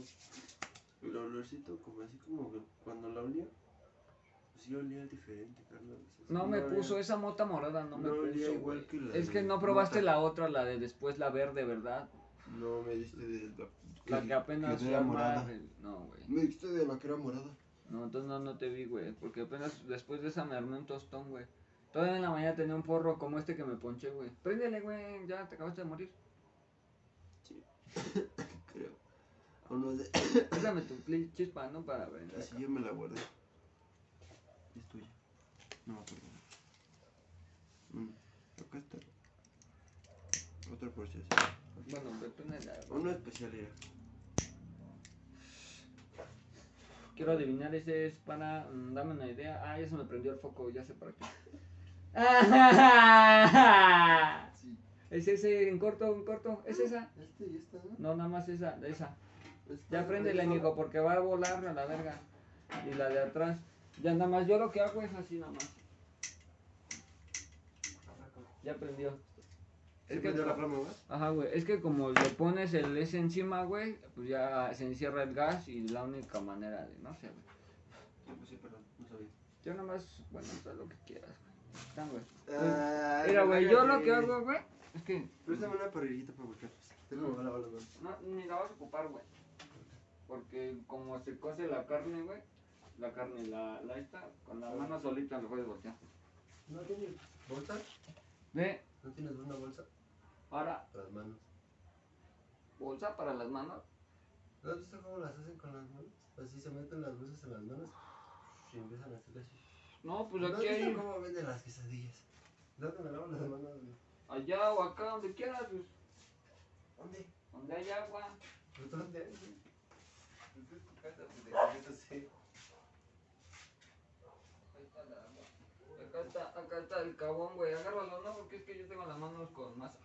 El olorcito, como así como que cuando la olía. Pues sí olía diferente, sí No me olía- puso esa mota morada, no me No olía puso. igual güey. que la Es que de no probaste mota. la otra, la de después la verde, ¿verdad? No me diste de la. La que apenas que fue era a morada. mar- No, güey. Me dijiste de la que era morada. No, entonces no, no te vi, güey. Porque apenas después de esa me armé un tostón, güey. Todavía en la mañana tenía un porro como este que me ponché, güey. Préndele, güey. Ya te acabaste de morir. Creo. O no sé. Dame tu chispa, ¿no? Para ver. Así yo me la guardé. Es tuya. No me acuerdo. Mm, acá está. Otra por si. Bueno, pero préndela, güey. Uno especial era. Quiero adivinar, ese es para. mm, dame una idea. Ah, ya se me prendió el foco, ya sé para qué. Sí. Es ese en corto, en corto. ¿Es esa? Este y esta, ¿no? No, nada más esa, esa. Esta, Ya préndele, esta. amigo, porque va a volar a la verga. Y la de atrás. Ya nada más, yo lo que hago es así nada más. Ya prendió. ¿Sí Es que- prendió la flama. Ajá, güey. Es que como le pones el S encima, güey, pues ya se encierra el gas y la única manera de, no sé, güey. Sí, pues sí, perdón, no sabía. Yo nada más, bueno, haz lo que quieras, güey. Están, güey. Ah, Mira, güey, yo lo que hago, güey, es que Préstame una parrillita para voltear. Tengo que lavar las manos. no, ni la vas a ocupar, güey. Porque como se cose la carne, güey, la carne, la, la esta, con la mano solita lo puedes voltear. ¿No tienes bolsa? Ve, ¿No tienes una bolsa? para Para las manos. bolsa para las manos. ¿No has visto cómo las hacen con las manos? Así se meten las bolsas en las manos y empiezan a hacer así. No, pues ¿No has aquí visto hay, cómo venden las quesadillas? ¿Dónde me lavo las manos? güey? Allá o acá, donde quieras, pues, ¿Dónde? donde hay agua. ¿Pues dónde? Pues es tu casa, pendejo, yo no sé. Ahí está la agua. Acá está. acá está el cabón, güey. Agárralo, ¿no? Porque es que yo tengo las manos con masa.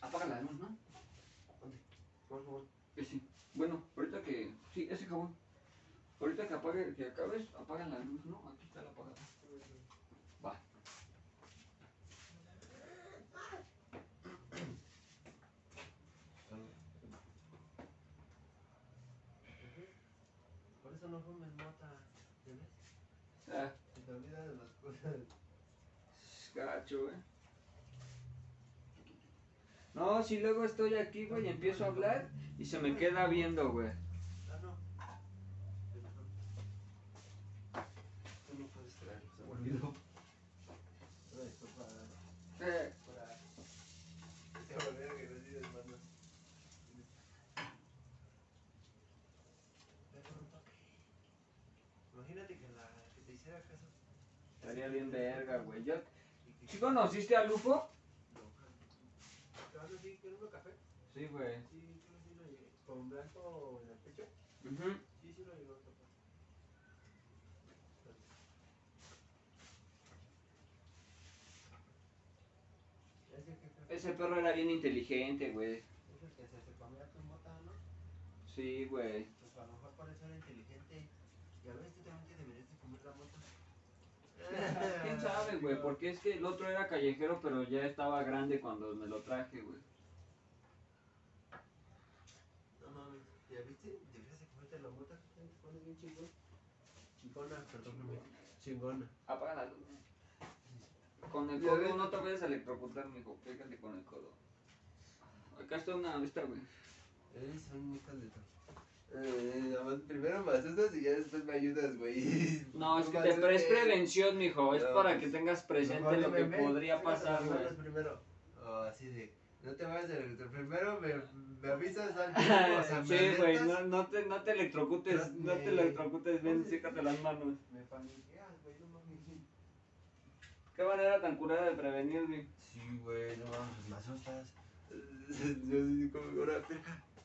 Apaga la luz, ¿no? Por favor. Que sí. Bueno, ahorita que. Sí, ese jabón. Ahorita que apague, que acabes, apaga la luz, ¿no? Aquí está la apagada. Va. Por eso no fumes mota. ¿Entiendes? Ah, Se te olvida de las cosas. gacho, güey. No, si luego estoy aquí, güey, y empiezo a hablar y se me queda viendo, güey. No. Tú no puedes traerlo, se me olvidó. Trae esto para. Eh. Imagínate que, la, que te hiciera caso. estaría bien verga, güey. Yo... ¿Sí conociste a Lufo? No, ¿Te vas a decir que un café? Sí, güey. Sí, que sí lo llegué. ¿Con blanco en el pecho? Ujú. Sí, sí lo llegó a tocar. Ese perro era bien inteligente, güey. Es el que se, se comía tu mota, ¿no? Sí, güey. Pues a lo mejor por eso era inteligente. Y a veces tú también te deberías de comer la mota. ¿Quién sabe, güey? Porque es que el otro era callejero, pero ya estaba grande cuando me lo traje, güey. No mames, ¿ya viste? Deberías de comerte la mota. Te pones bien chingón. Chingona, perdón. Chingona. Apaga la luz. Con el codo no te vayas a electrocutar, mijo. Pégale con el codo. Acá está una, esta, güey. Eh, son de todo. Eh, más primero me asustas y ya después me ayudas, güey. No, es que te pre- es prevención, mijo. Es para pues, que tengas presente lo que podría pasar, güey. primero. O así de, no te vayas del primero, me, me avisas al tiempo, o sea, Sí, güey, no, no, te, no te electrocutes, no te me- electrocutes, ven, sécate las manos. Me paniqueas, güey, no mames. Qué manera tan curada de prevenir, güey. Sí, güey, no mames, me asustas. Yo así como, ahora,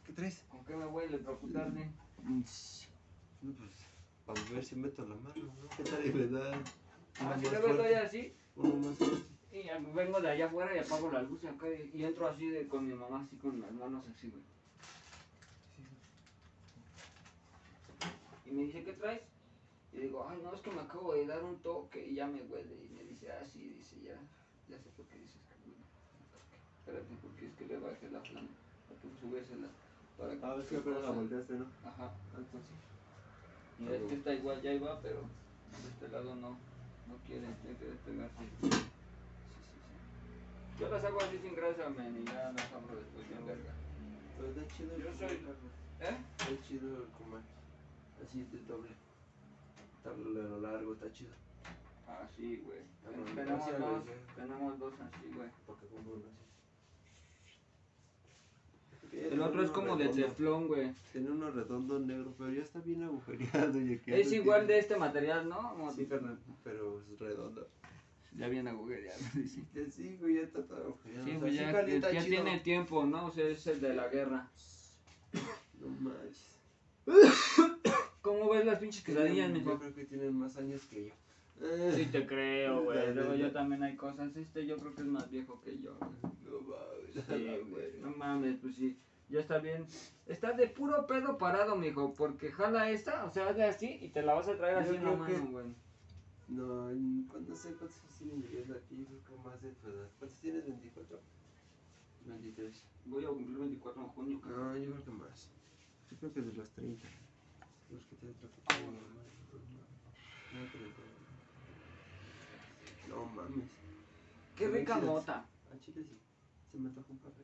¿qué traes? ¿Con qué me voy a electrocutar, güey? No, pues, vamos a ver si meto la mano, ¿no? ¿Qué tal y me da luego estoy fuerte? así, Uno más fuerte. Ya vengo de allá afuera y apago la luz y acá y, entro así de, con mi mamá, así con las manos así, güey. Y me dice, ¿qué traes? Y digo, ay, no, es que me acabo de dar un toque y ya me huele. Y me dice, ah, sí, dice, ya, ya sé por qué dices que huele. Espérate, porque es que le bajé la flama, para que subésela. Para que Ah, es que apenas la volteaste, ¿no? Ajá, algo así. Y es que está igual, ya iba, pero de este lado no, no quiere, tiene que despegarse. Yo las hago así sin grasa, men, y ya las abro después bien verga. Pero está chido el Yo soy-. ¿Eh? Está chido el comer. Así de doble. Está lo largo, está chido. Ah, sí, güey. Tenemos dos, tenemos dos así, güey. Porque como uno así. El otro es como de teflón, güey. Tiene uno redondo negro, pero ya está bien agujereado. Que Es igual de este material, ¿no? Sí, pero es redondo. Ya bien agujereado, dice. Ya Sí, güey, ya está todo agujereado. Sí, O sea, ya, tiene tiempo, ¿no? O sea, es el de la guerra. No manches. ¿Cómo ves las pinches quesadillas, mijo? Yo creo que tienen más años que yo. Sí te creo, güey. Luego yo también hay cosas. Este yo creo que es más viejo que yo. güey. No mames. Sí, güey. No mames, pues sí. Ya está bien. Está de puro pedo parado, mijo. Porque jala esta, o sea, hazle así y te la vas a traer Yo así en la mano, güey. No, en- no sé cuántos viviendo aquí, yo creo que más de tu edad. ¿Cuántos tienes? ¿24? 23. Voy a cumplir 24 de junio, cabrón. No, yo creo que más. Yo creo que de los 30. Los que te mi mamá. No, 30. No mames. Qué rica mota. A Chile sí. Se me antoja un café.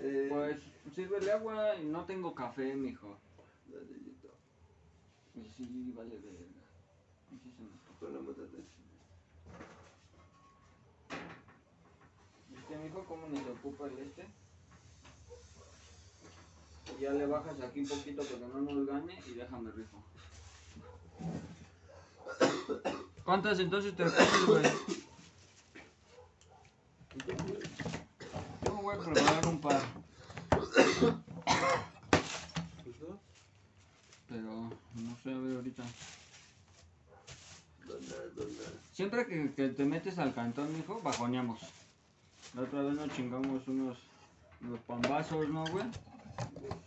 Eh, Pues sírvele agua y no tengo café, mijo. dale. Y sí, vale verga. Sí se me. Con la ¿Viste, mijo, cómo nos ocupa el este? Ya le bajas aquí un poquito para que no nos gane y déjame rifo. ¿Cuántas entonces te comes, güey? Yo me voy a preparar un par, pero no sé, a ver ahorita. Siempre que, que te metes al cantón, mijo, bajoneamos. La otra vez nos chingamos unos, unos pambazos, ¿no, güey?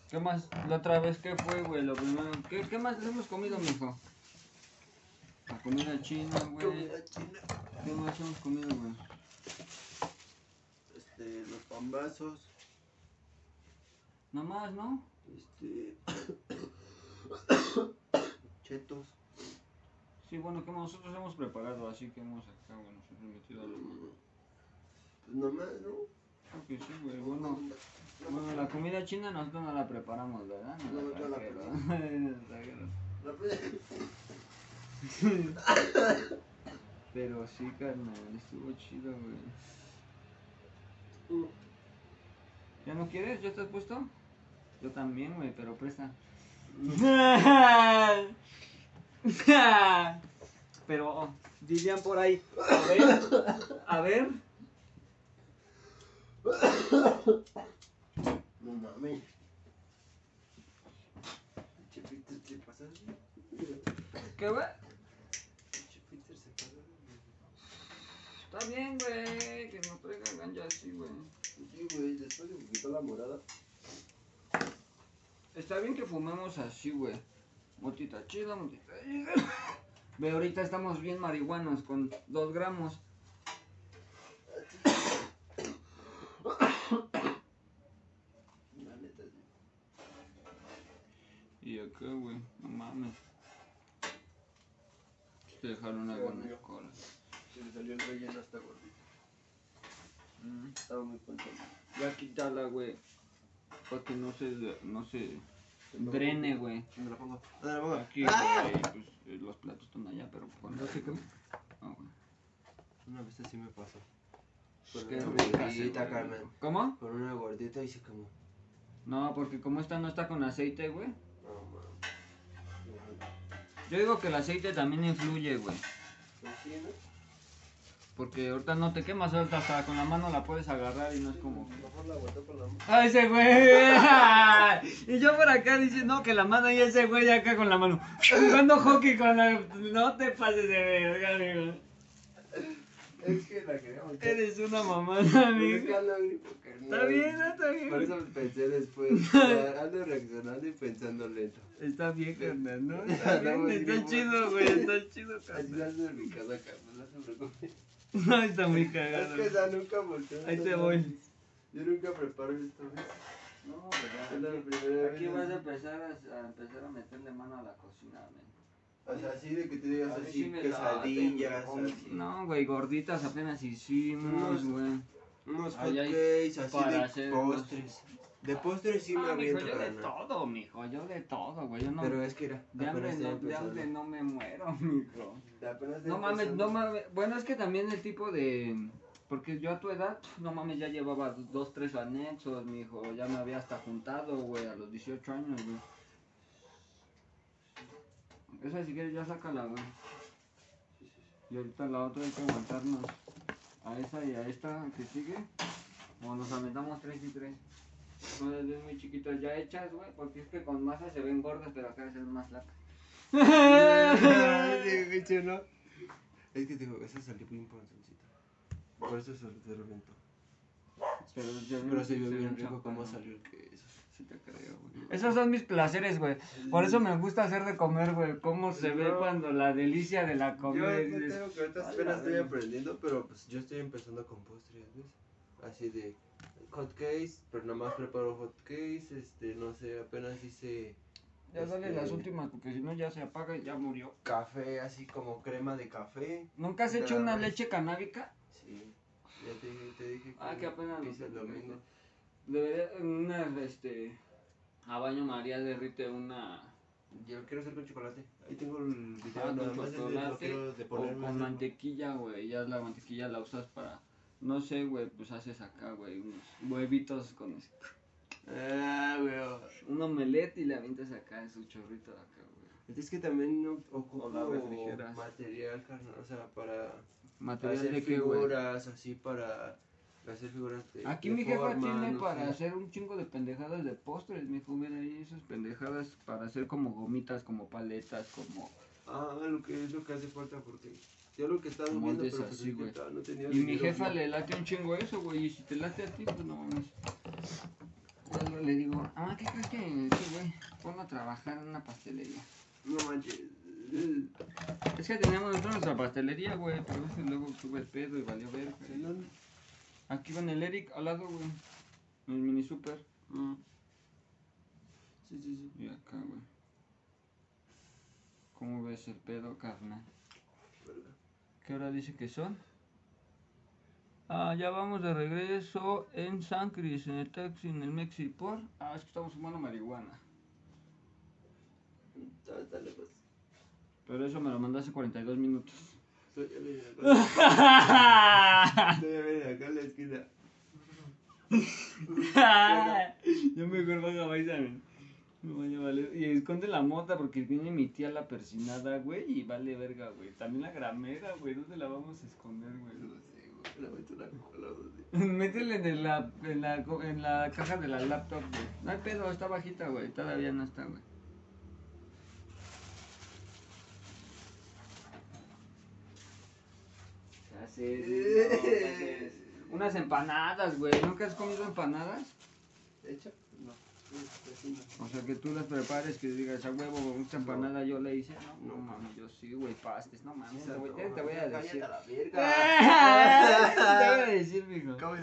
¿Qué más? La otra vez, ¿qué fue, güey? Lo primero, ¿qué, ¿Qué más hemos comido, mijo? La comida china, güey. Comida china. ¿Qué más hemos comido, güey? Este, los pambazos. Nada más, ¿no? Este. Chetos. Sí, bueno, que nosotros hemos preparado, así que hemos acá, bueno, siempre metido a los... Pues nomás, ¿no? Creo que sí, güey, bueno. Bueno, la comida china nosotros no la preparamos, ¿verdad? No, no la trajeron. Nos trajeron. La pre- Pero sí, carnal, estuvo chido, güey. ¿Ya no quieres? ¿Ya estás puesto? Yo también, güey, pero presta. pero dirían por ahí. A ver, a ver. No mames. Pinche Peter se pasa. ¿Qué, güey? Pinche Peter se pasa. Está bien, güey, que no traigan ganja así, güey. Sí, güey, después de que quitó la morada. Está bien que fumemos así, güey. Motita chida, motita chida. Ve, ahorita estamos bien marihuanos con dos gramos. La neta, sí. Y acá, güey, no mames. Te dejaron una Sí, buena amigo. cola. Se le salió el relleno hasta gordito. Mm. Estaba muy contento. Ya quítala, güey. Para que no se, no se drene, güey. Me la pongo. ¿Dónde la pongo? Aquí, ¡Ah! güey, pues eh, los platos están allá, pero. No sé qué. Ah, güey. Una vez así me pasó. Con Qué una rica, gordita, güey. Carmen. ¿Cómo? Con una gordita y se como. No, porque como esta no está con aceite, güey. No, mames. Yo digo que el aceite también influye, güey. Pues sí, ¿no? Porque ahorita no te quemas, ahorita hasta con la mano la puedes agarrar y no es como... Mejor la aguantó con la mano. ¡Ah, ese güey! y yo por acá diciendo que la mano y ese güey acá con la mano. Jugando hockey con la... No te pases de verga, amigo. Es que la quería aguantar. Eres una mamada, amigo. carnal. Está bien, está bien. Por eso pensé después. ando reaccionando y pensando lento. Está bien, carnal, ¿no? Está bien, está chido, güey, está chido, Así carnal. ando en mi casa, Carmen, no se preocupe. No, está muy Es cagado. que esa nunca volteó. Ahí te voy. Yo nunca preparo esto, ¿ves? No, Es la primera Aquí vez. vas a empezar a, a empezar a meterle mano a la cocina, men. O sea, así de que te digas así, sí quesadillas, así. No, güey, gorditas apenas hicimos, Unos- güey. Unos hotcakes, así para de postres. De postres sí me Ah, mijo, yo de todo, mijo, yo de todo, güey. Yo no, Pero es que era. de, hambre no, estoy de hambre empezando. no me muero, mijo. No mames, no mames. Bueno, es que también el tipo de... Porque yo a tu edad, no mames, ya llevaba dos, tres anexos, mijo. Ya me había hasta juntado, güey, a los 18 años, güey. Esa si quieres ya sácala, güey. Y ahorita la otra hay que aguantarnos a esa y a esta que sigue. O nos aventamos tres y tres. Son las ves muy chiquitas ya hechas, güey. Porque es que con masa se ven gordas, pero acá se ven más flacas. Sí, bicho, ¿no? Es que digo, esa salió bien panzoncita. Por eso se reventó. Pero, yo- Pero se vio bien rico cómo salió el queso. Sí te creo, güey. Esos son mis placeres, güey. Por eso me gusta hacer de comer, güey. Cómo se ve No. cuando la delicia de la Yo comida. te dices, digo que ahorita "A apenas estoy verga". aprendiendo, pero pues yo estoy empezando con postres, ¿ves? Así de hot cakes, pero nada más preparo hot cakes, este, no sé, apenas hice Ya dale este, las últimas, porque si no ya se apaga y ya murió. café, así como crema de café. ¿Nunca has hecho una leche canábica? Sí, ya te, te dije Ah, que apenas lo hice el domingo. Debería, una, este... A baño María derrite una... Yo lo quiero hacer con chocolate. Ahí tengo el video Ah, con de, chocolate quiero de o con mantequilla, güey. Ya la mantequilla la usas para... No sé, güey, pues haces acá, güey, unos huevitos con... Ah, güey. Un omelette y le avientas acá su chorrito de acá, güey. Es que también no ocupo material, carnal, o sea, para Material hacer de qué, figuras, así para hacer figuras de Aquí de mi jefa forma, tiene no para sé. hacer un chingo de pendejadas de postres, mijo, mira ahí esas pendejadas para hacer como gomitas, como paletas, como... Ah, lo que es lo que hace falta porque yo lo que estaba viendo, pero pues así, güey. no tenía Y mi jefa güey. le late un chingo eso, güey, y si te late a ti, pues no mames. Yo le digo, ah, ¿qué crees que, que, güey, pongo a trabajar en una pastelería? No manches. Es que teníamos nosotros nuestra pastelería, güey, pero ese luego tuve el pedo y valió ver. ¿En dónde? Aquí con el Eric al lado, güey, en el mini super. Mm. Sí, sí, sí. Y acá, güey. ¿Cómo ves el pedo, carnal? ¿Qué hora dice que son? Ah, ya vamos de regreso en San Cris, en el taxi, en el Mexipor. Ah, es que estamos fumando marihuana. Lejos. Pero eso me lo mandó hace 42 minutos. Estoy ya ven acá. Ya ven acá en la esquina. Yo mejor bajo a bailar. No vaya a esconde la mota porque viene mi tía la persinada, güey, y vale verga, güey. También la gramera, güey. ¿Dónde la vamos a esconder, güey? No sé, güey. La meto una cola, no sé. Métele en la, en, la, en la caja de la laptop, güey. No hay pedo, está bajita, güey. Todavía no está, güey. ¿Qué haces? niño? ¿Qué haces? Unas empanadas, güey. ¿Nunca has comido empanadas? ¿Hecha? No. O sea, que tú las prepares, que digas, a huevo, esta empanada yo le hice. No, no mames, yo sí, güey, pastes, no mames. Te voy, te, te voy a decir. A la te voy a decir, mijo. ¿Cómo?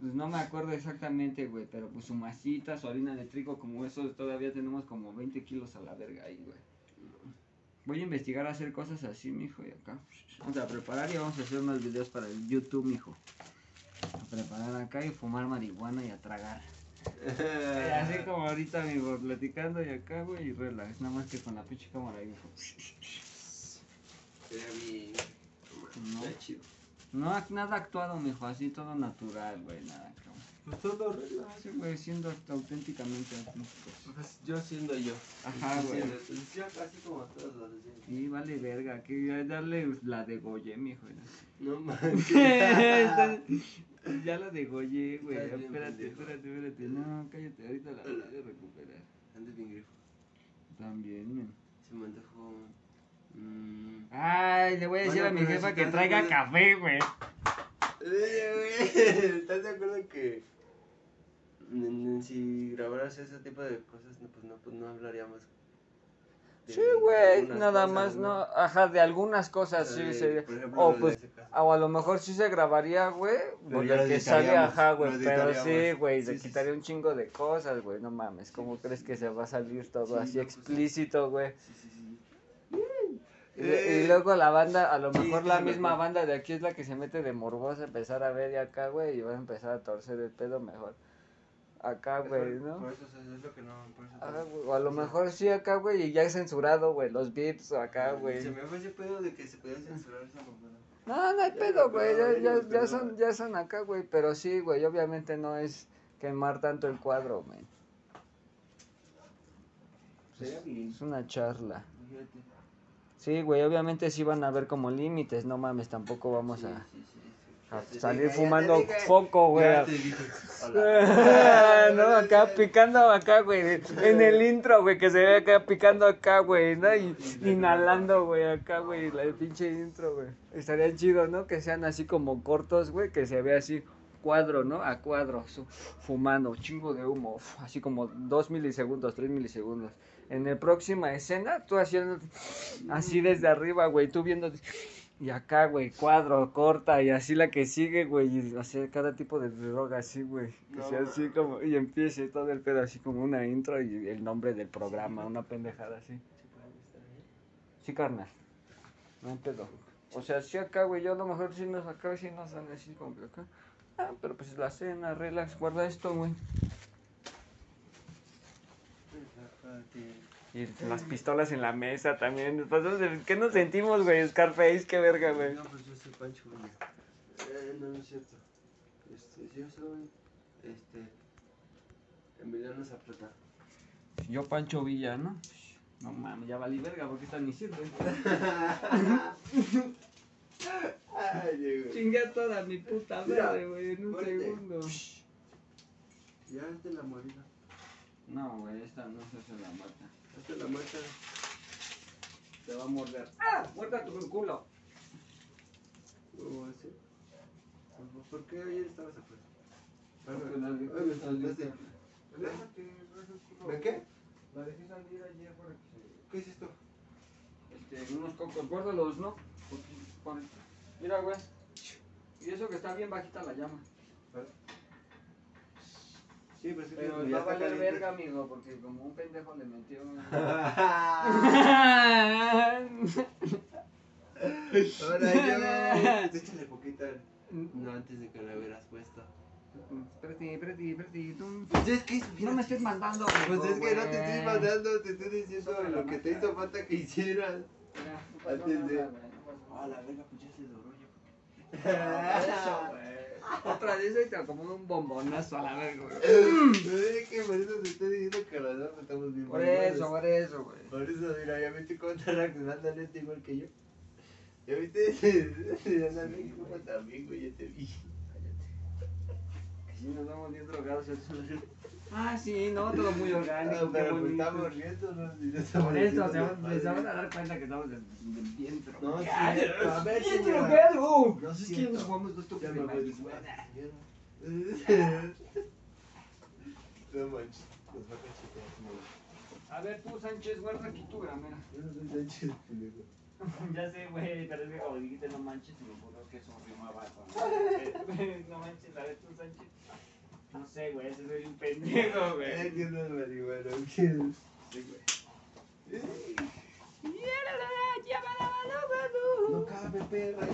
Pues no me acuerdo exactamente, güey, pero pues su masita, su harina de trigo, como eso, todavía tenemos como 20 kilos a la verga ahí, güey. Voy a investigar a hacer cosas así, mijo, y acá. Vamos a preparar y vamos a hacer unos videos para el YouTube, mijo. A preparar acá y fumar marihuana y a tragar. Y así como ahorita, mijo, platicando y acá, güey, y relax. Nada más que con la pinche cámara ahí. No. Está chido. No, nada actuado, mijo, así todo natural, güey, nada, cabrón. Pues todo regla. Sí, güey, siendo auténticamente auténticos. Pues yo siendo yo. Ajá, güey. Yo casi como todos de siempre. Sí, vale verga, que darle la degollé, mijo. No manches. Ya la degollé, güey. Espérate, espérate, espérate. No, cállate, ahorita la voy a recuperar. Antes bien grifo. También, men. Se me antojó. Mm. Ay, le voy a decir Bueno, a mi jefa si que traiga café, güey. ¿Estás de acuerdo que si grabaras ese tipo de cosas, no, pues no, pues no hablaríamos? De Sí, güey, nada cosas, más, no. Ajá, de algunas cosas, sí, de, sería. O de pues, o a lo mejor sí se grabaría, güey. Porque que sale, ajá, güey. Pero sí, güey, se quitaría un chingo de cosas, güey. No mames, ¿cómo crees que se va a salir todo Sí, así pues, explícito, güey? Sí. Y, Eh, y luego la banda, a lo mejor la misma banda de aquí es la que se mete de morbosa a empezar a ver y acá, güey, y va a empezar a torcer el pedo mejor. Acá, güey, ¿no? Por eso es lo que no. Por eso te- güey, o a lo mejor sí acá, güey, y ya es censurado, güey, los beats o acá, güey. Se me fue ese pedo de que se podía censurar esa mamada. No, no hay Ya pedo, güey, ya, ya ya, son, ya son acá, güey, pero sí, güey, obviamente no es quemar tanto el cuadro, güey. Es una charla. Sí, güey, obviamente sí van a haber como límites, no mames, tampoco vamos Sí, a, sí, sí, sí. A Ya te salir fumando foco, güey. No, acá picando acá, güey. En el intro, güey, que se ve acá picando acá, güey, ¿no? Y inhalando, güey, acá, güey, la pinche intro, güey. Estaría chido, ¿no? Que sean así como cortos, güey, que se vea así cuadro, ¿no? A cuadro, fumando, chingo de humo, uf, así como dos milisegundos, tres milisegundos. En la próxima escena, tú haciendo así desde arriba, güey, tú viendo y acá, güey, cuadro, corta, y así la que sigue, güey, y hacer cada tipo de droga así, güey. Que No, sea así como, y empiece todo el pedo así como una intro y el nombre del programa, una pendejada así. Sí, carnal. No hay pedo. O sea, sí acá, güey, yo a lo mejor sí nos acá, sí nos dan así como que acá. Ah, pero pues la cena, relax, guarda esto, güey. Y las pistolas en la mesa también. De- ¿Qué nos sentimos, güey? Scarface, qué verga, güey. No, pues yo soy Pancho Villa. Eh, no, no es cierto. Este, yo soy. Este. Emiliano Zapata. Yo Pancho Villa, ¿no? No mames, ya valí verga porque esta ni sirve. Ay, güey. Chingué toda mi puta madre, güey, en un fuerte. segundo. Ya hazte la morida. No, güey, esta no se hace la mata. Hazte la muerta. Te va a morder. ¡Ah! Muerta tu culo. ¿Cómo así? ¿Por qué ayer estabas afuera? ¿De qué? La dejé salir ayer para que ¿Qué es esto? Este, unos cocos, guárdalos, ¿no? Porque, Mira, güey. Y eso que está bien bajita la llama. Sí, pero es que Pero ya va a está valer caliente. verga, amigo, porque como un pendejo le metió... Ahora yo. Échale poquita. No, antes de que la hubieras puesto. Espérate, espérate, espérate. tú- Pues es que No me estés mandando, Pues es que no te estoy mandando, te estoy diciendo la lo que te hizo falta que hicieras. Mira, no Antes de- no. Ah, la verga, pues ya se doró Ah, Eso, güey. Otra vez y te acomodo un bombonazo a la verga, güey. Es que por eso te estoy diciendo que los dos estamos bien Por eso, por eso, güey. Por eso, mira, ya viste cómo está reaccionando en este igual que yo. ¿Ya viste? Anda bien como también, güey, ya te vi. Que si nos vamos bien drogados. eso. Ah, sí, no, todo muy orgánico. Qué pero pues estamos riéndonos y no estamos Por eso, haciendo se van, nada, se van padre. a dar cuenta que estamos de- bien No, sí, a ver. No que siento. nos jugamos dos toques de marihuana. No manches, nos va a cachetear, no. A ver, tú, Sánchez, guarda aquí tu gramera. Yo no soy Sánchez, pendejo. Ya sé, güey, pero es que como dijiste no manches, me ocurrió que eso rimaba con... no manches, a ver tú, Sánchez. No sé, güey, ese soy un pendejo, güey. que no es marihuana, ¿qué? Sí, güey. No cabe, perra.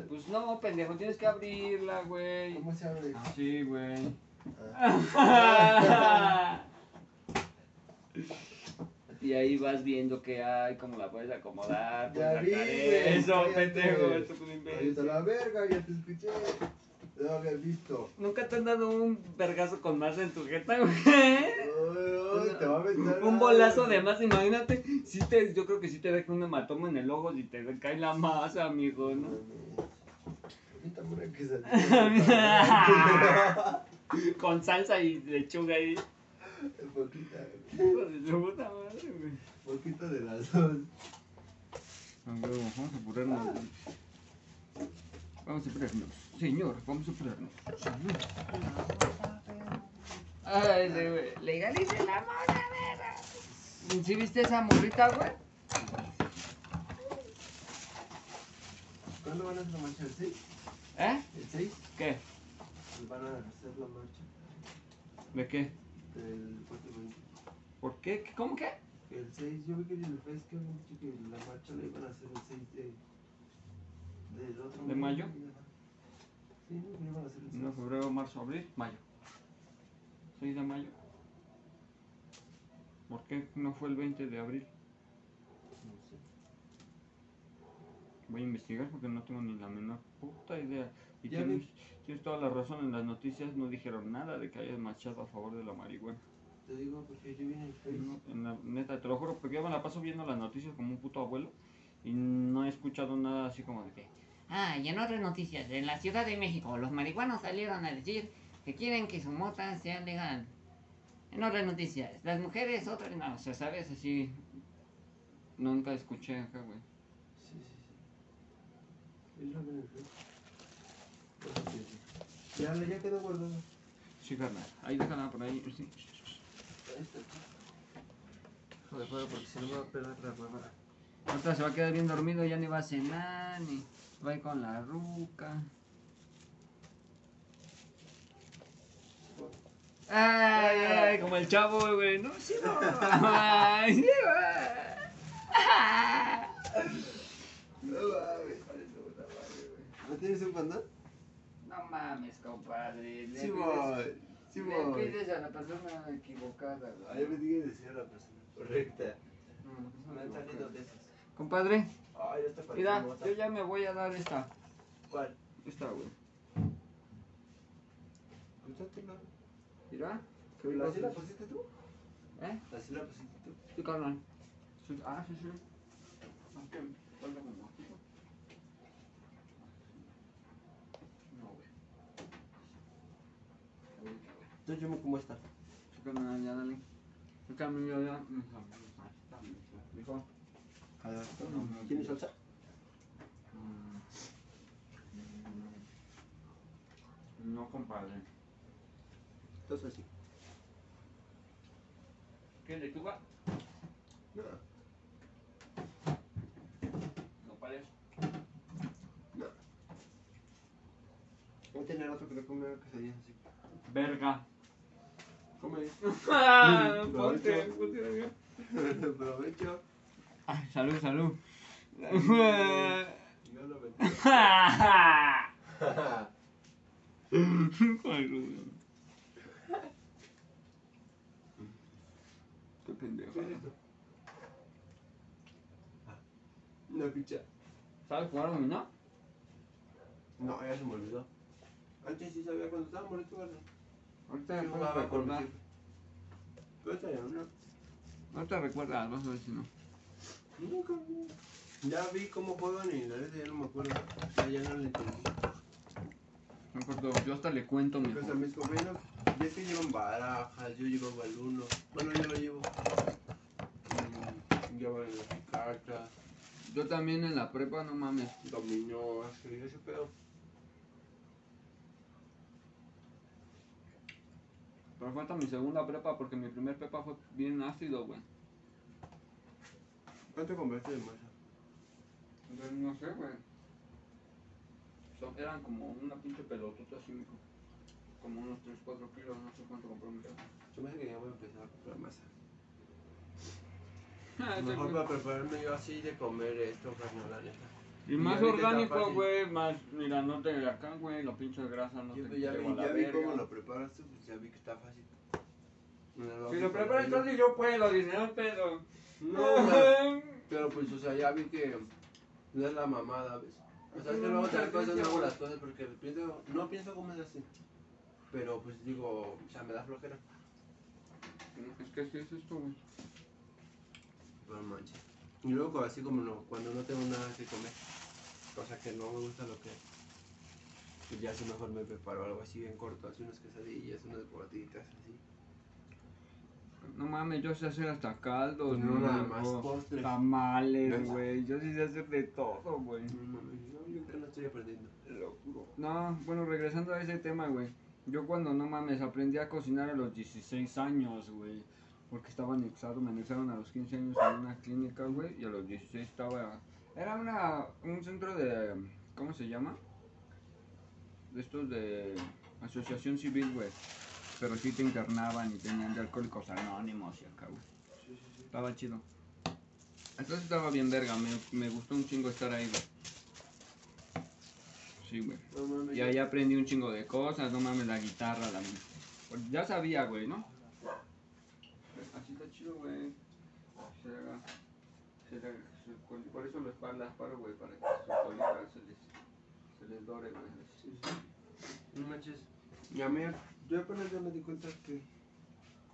Pues no, pendejo, tienes que abrirla, güey. ¿Cómo se abre? Así, güey. Ah. y ahí vas viendo qué hay, cómo la puedes acomodar. Ya vi, Eso, pendejo, esto fue un imbécil. la verga, ya te escuché. No había visto. ¿Nunca te han dado un vergazo con masa en tu jeta, güey? Ay, ay, te va a aventar. Un bolazo de masa, imagínate. Sí te, yo creo que sí te deja un hematoma en el ojo si te cae la masa, amigo, ¿no? Con salsa y lechuga ahí. Poquita, Hijo de su puta madre, güey. poquito de las dos. Vamos a apurarnos. Vamos a apurarnos. Señor, vamos a apurarnos. Ay. Legalice la mona, verga. ¿Sí viste esa morrita, güey? ¿Cuándo van a hacer la marcha? ¿El 6? ¿Eh? ¿El 6? ¿Qué? Van a hacer la marcha ¿De qué? del 420. ¿Por qué? ¿Cómo qué? El 6, yo vi que en el Face que la marcha la iban a hacer el 6 de. del otro ¿De mayo? Ajá. 6. No, febrero, marzo, abril, mayo. 6 de mayo. ¿Por qué no fue el 20 de abril? No sé. Voy a investigar porque no tengo ni la menor puta idea. Y tienes, tienes toda la razón, en las noticias no dijeron nada de que hayan marchado a favor de la marihuana. Te digo porque yo vi en. No, en la, neta, te lo juro, porque yo me la paso viendo las noticias como un puto abuelo y no he escuchado nada así como de que... Ah, y en otras noticias, en la Ciudad de México, los marihuanos salieron a decir que quieren que su mota sea legal. En otras noticias, las mujeres, otras... No, o sea, ¿sabes? Así... Nunca escuché acá, güey. Sí, sí, sí. Te digo. Ya, ya quedó guardado. Sí, carnal. Ahí déjala por ahí. Sí. Fuego, porque si no me va a pegar la hueva. Ahorita se va a quedar bien dormido, ya ni va a cenar, ni ir con la ruca. Ay, ay, como el chavo, güey. No, sí, no. Ay, sí, No mames, güey. ¿No tienes un condón? No mames, compadre. Le Sí, voy. Sí, le voy. pides a la persona equivocada, Ah, yo güey. me dije decir a la persona correcta. No, Me han salido de esas. Compadre, Ay, esta parece mira, yo ya me voy a dar esta. ¿Cuál? Esta, güey. Pues. Mira. ¿Pero ¿Así la pusiste tú? ¿Eh? ¿Así la pusiste tú? Sí, carnal. Sí, Ah, sí, sí. Ah. No, güey. Yo me como esta. Ya, dale. Ya, ya. Dijo. ¿Tienes salsa? Mm, No, compadre. Entonces sí. ¿Qué lechuga? No, No parece. no. Voy a tener otro que comer quesadillas así. Verga. Come. Ponte, ponte. Aprovecho. Ay, salud, salud. Yo lo. Qué pendejo. Una pizza. ¿Sabes jugar dominó? No, ya se me olvidó. Antes sí sabía cuando estaba molesto, ¿verdad? Ahorita Sí me jugaba con recordar. Pero esta ya no. Ahorita recuerdas, vas a ver si no. Nunca. Ya vi cómo juegan y la neta ya no me acuerdo. Ya, ya no le entendí. Me acuerdo, yo hasta le cuento mi Pues a mis compañeros, ya que llevan barajas, yo llevaba el uno. Bueno, yo lo llevo. Mm, Llevan cartas, Yo también en la prepa, no mames. dominó, así, ese pedo. Pero falta mi segunda prepa porque mi primer prepa fue bien ácido, güey. ¿Cuánto compraste de masa? Entonces, no sé, güey. Son- eran como una pinche pelotota así, mijo. Como unos 3, 4 kilos, no sé cuánto compró mi jefe. Yo me hace que ya voy a empezar a comprar masa. Ah, Mejor para prepararme yo así de comer esto, carnal, la neta. Y Y más orgánico, güey, más, mira, no te acá, güey, la pinche grasa no Yo te ya lleva vi, ya vi cómo lo preparas tú, pues ya vi que está fácil. Si lo para preparas fácil, yo puedo, dice, no pedo. No, o sea, pero pues, o sea, ya vi que no es la mamada, ¿ves? O sea, es que luego otras cosas no hago las cosas porque pienso, no pienso cómo es así. Pero pues digo, o sea, me da flojera. Es que así es esto, güey. Pero manches. Y luego así como no, cuando no tengo nada que comer, cosa que no me gusta lo que pues ya así mejor me preparo algo así bien corto, así unas quesadillas, unas gorditas, así. No mames, yo sé hacer hasta caldos, no nada más postres. Tamales, güey. Yo sí sé hacer de todo, güey. No mames, no, yo creo que no estoy aprendiendo. Lo juro. No, bueno, regresando a ese tema, güey. Yo cuando no mames aprendí a cocinar a los 16 años, güey. Porque estaba anexado, me anexaron a los 15 años en una clínica, güey. Y a los 16 estaba... Era una, un centro de... ¿Cómo se llama? De estos de... Asociación civil, güey. Pero sí te internaban y tenían de alcohólicos anónimos y acá, güey. Sí, sí, sí. Estaba chido. Entonces estaba bien verga, me, me gustó un chingo estar ahí, güey. Sí, güey. No mames. Y ahí aprendí un chingo de cosas, no mames, la guitarra, la... pues ya sabía, güey, ¿no? Así está chido, güey. Se haga... Se haga su col- por eso los pa- las paro, güey, para que su colita se les, se les dore, güey. Sí, sí. No manches. Mí, yo apenas ya me di cuenta que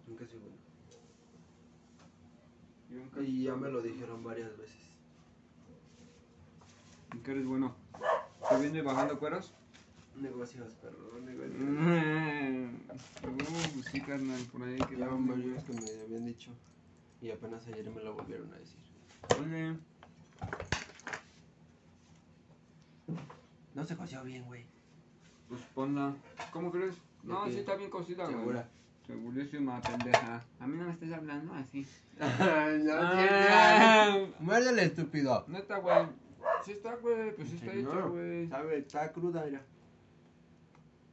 nunca soy bueno. Y ya me lo dijeron varias veces. ¿En qué eres bueno? ¿Subiendo y bajando cueros? Negocios, perro, negocios. Uh, pues sí, carnal, por ahí que varios que me habían dicho. Y apenas ayer me lo volvieron a decir. Oye, No se coció bien, güey. pues ponla. ¿Cómo crees? No, ¿De sí está bien cocida, güey. Segura. Segurísima, pendeja. A mí no me estés hablando así. Ah, Muérdele, estúpido. Neta, güey. Sí está, güey. Pues sí está hecha, güey. Sabe, está cruda, mira.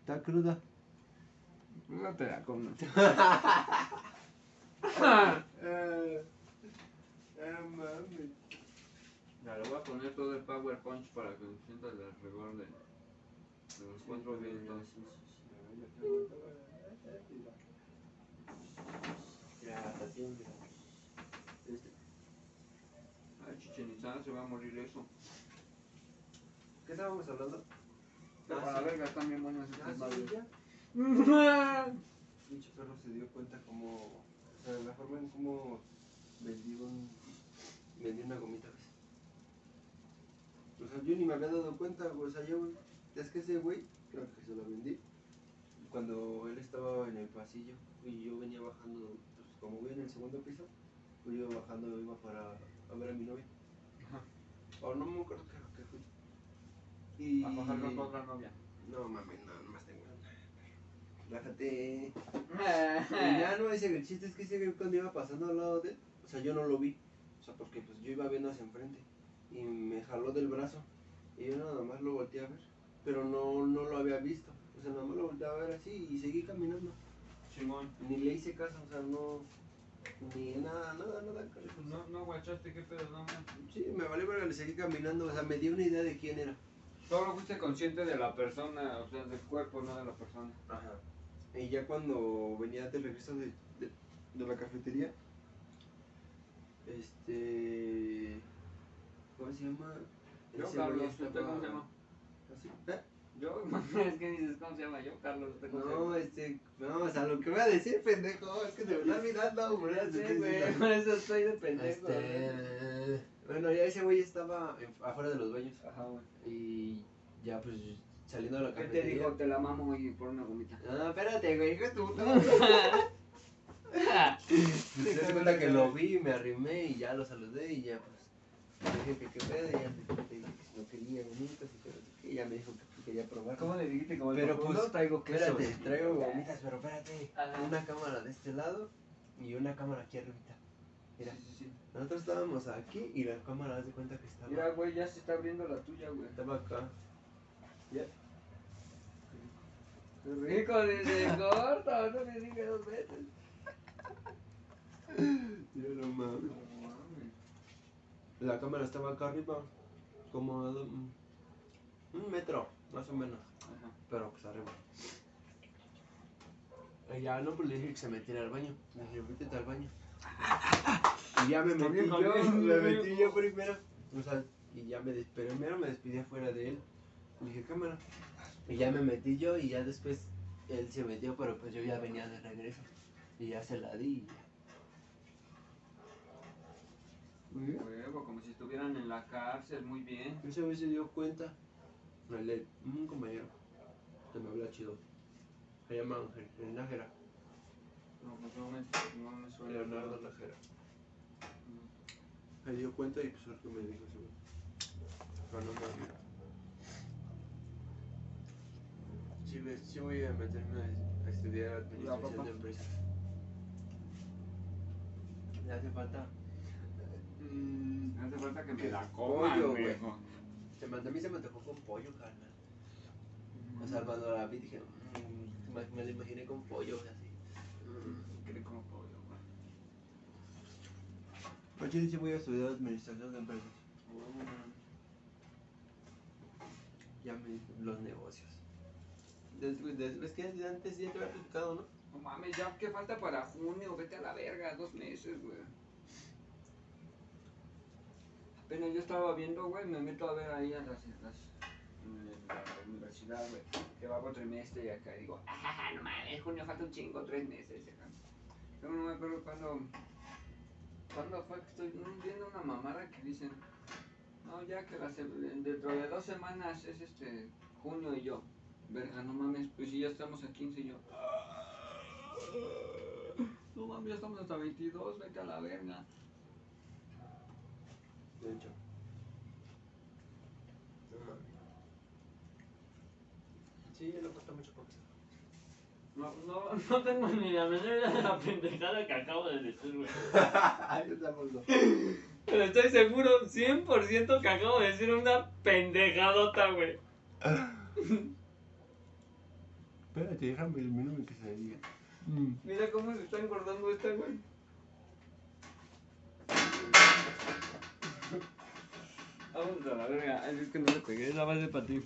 Está cruda. No te la comes. Eh, eh, mami. Ya, le voy a poner todo el Power Punch para que sientas el rigor de, de los cuatro vientos. Ay, Chichen Itzá, se va a morir eso. ¿Qué estábamos hablando? Pero para la verga están bien buenas Ah, estas madres. Pinche perro se dio cuenta como. O sea, la forma en cómo vendí un. vendí una gomita. O sea, yo ni me había dado cuenta, güey. O sea, yo, es que ese güey, creo que se lo vendí. Cuando él estaba en el pasillo y yo venía bajando, pues como voy en el segundo piso, pues yo iba bajando, iba para a ver a mi novia. Ajá. O no me acuerdo qué, qué fui. Y... A bajar con otra novia. No mames, no, nomás tengo una. Rájate. Y ya no, ese, el chiste es que ese cuando iba pasando al lado de él, o sea, yo no lo vi. O sea, porque pues yo iba viendo hacia enfrente. Y me jaló del brazo. Y yo nada más lo volteé a ver. Pero no, no lo había visto. O sea, nada más lo volteé a ver así y seguí caminando. Simón. Ni le hice caso, o sea, no. Ni nada, nada, nada. carajo. No, no, guachaste, qué pedo, no, man. Sí, me valió verga, le seguí caminando. O sea, me dio una idea de quién era. Solo fuiste consciente de la persona, o sea, del cuerpo, no de la persona. Ajá. Y ya cuando venía de regreso de, de, de la cafetería, este. ¿Cómo se llama? Ese Carlos, güey ¿usted estaba- cómo se llama? ¿Así? ¿Eh? Yo, es que dices, ¿cómo se llama? Yo, Carlos, ¿usted cómo se No, este. Vamos a lo que voy a decir, pendejo. Es que se me está olvidando, güey. Sé, güey, por eso estoy de pendejo. Este. Bueno, ya ese güey estaba afuera de los baños. Ajá, güey. Y ya, pues, saliendo de la ¿Qué te cafetería. dijo? Te la mamo y por una gomita. No, espérate, güey, hijo de tu puta Se cuenta que lo vi, me arrimé y ya lo saludé y ya pues dije que qué pedo y ya que si no quería no qué, y ya me dijo que quería probar. ¿Cómo le dijiste? Como Pero, pues, traigo queso. Espérate, traigo gomitas, pero espérate. Ajá. Una cámara de este lado y una cámara aquí arribita. Mira, Sí, sí, sí. nosotros estábamos aquí y la cámara haz de cuenta que estaba, Mira, güey, ya se está abriendo la tuya, güey. estaba acá. Ya. Rico, dice, corta, no me dije dos veces. Mira, no mames. La cámara estaba acá arriba, como a un metro, más o menos. Ajá. pero pues arriba. Y ya no, pues le dije que se metiera al baño. Le dije, métete al baño. Y ya me metí yo, me metí yo primero. O sea, y ya me des- primero me despidí afuera de él. Le dije, cámara. Y ya me metí yo y ya después él se metió, pero pues yo ya venía de regreso. Y ya se la di. y ya. Huevo, como si estuvieran en la cárcel, muy bien. Ese güey se dio cuenta. El de un compañero que me habla chido. Se llama Ángel, el Nájera. No, pues no me, no me suena. Leonardo Nájera. Se dio cuenta y pues que me dijo güey. Pero no. Sí, ves, sí voy a meterme a, estudiar administración de empresas. Me hace falta. mm, No hace falta que me la coman, güey. Se me, a mí se me antojó con pollo, carnal. O sea, cuando la vi dije, mm, me, me la imaginé con pollo, así. Qué rico pollo, güey. Pues yo sí voy a estudiar administración de empresas. Ya me, los negocios. Después que antes ya te había platicado, ¿no? No mames, ya qué falta para junio, vete a la verga, dos meses, güey. Apenas yo estaba viendo, güey, me meto a ver ahí a las, las la universidad, güey, que va por trimestre y acá digo, ah, no mames, junio falta un chingo, tres meses, acá. Pero no me acuerdo cuándo, cuándo fue que estoy viendo una mamada que dicen, no, ya que la dentro de dos semanas es este, junio y yo. Verga, no mames, pues si ya estamos a 15 y yo. No mames, ya estamos hasta 22, vete a la verga. De hecho. No mames. Sí, le falta mucho. No, no, no tengo ni la menor idea de la pendejada que acabo de decir, güey. Yo tampoco. Pero estoy seguro 100% que acabo de decir una pendejadota, güey. Espérate, déjame el menú que se diga. Mira cómo se está engordando esta, güey. Vamos a la verga. Es que no le pegué, la base para ti.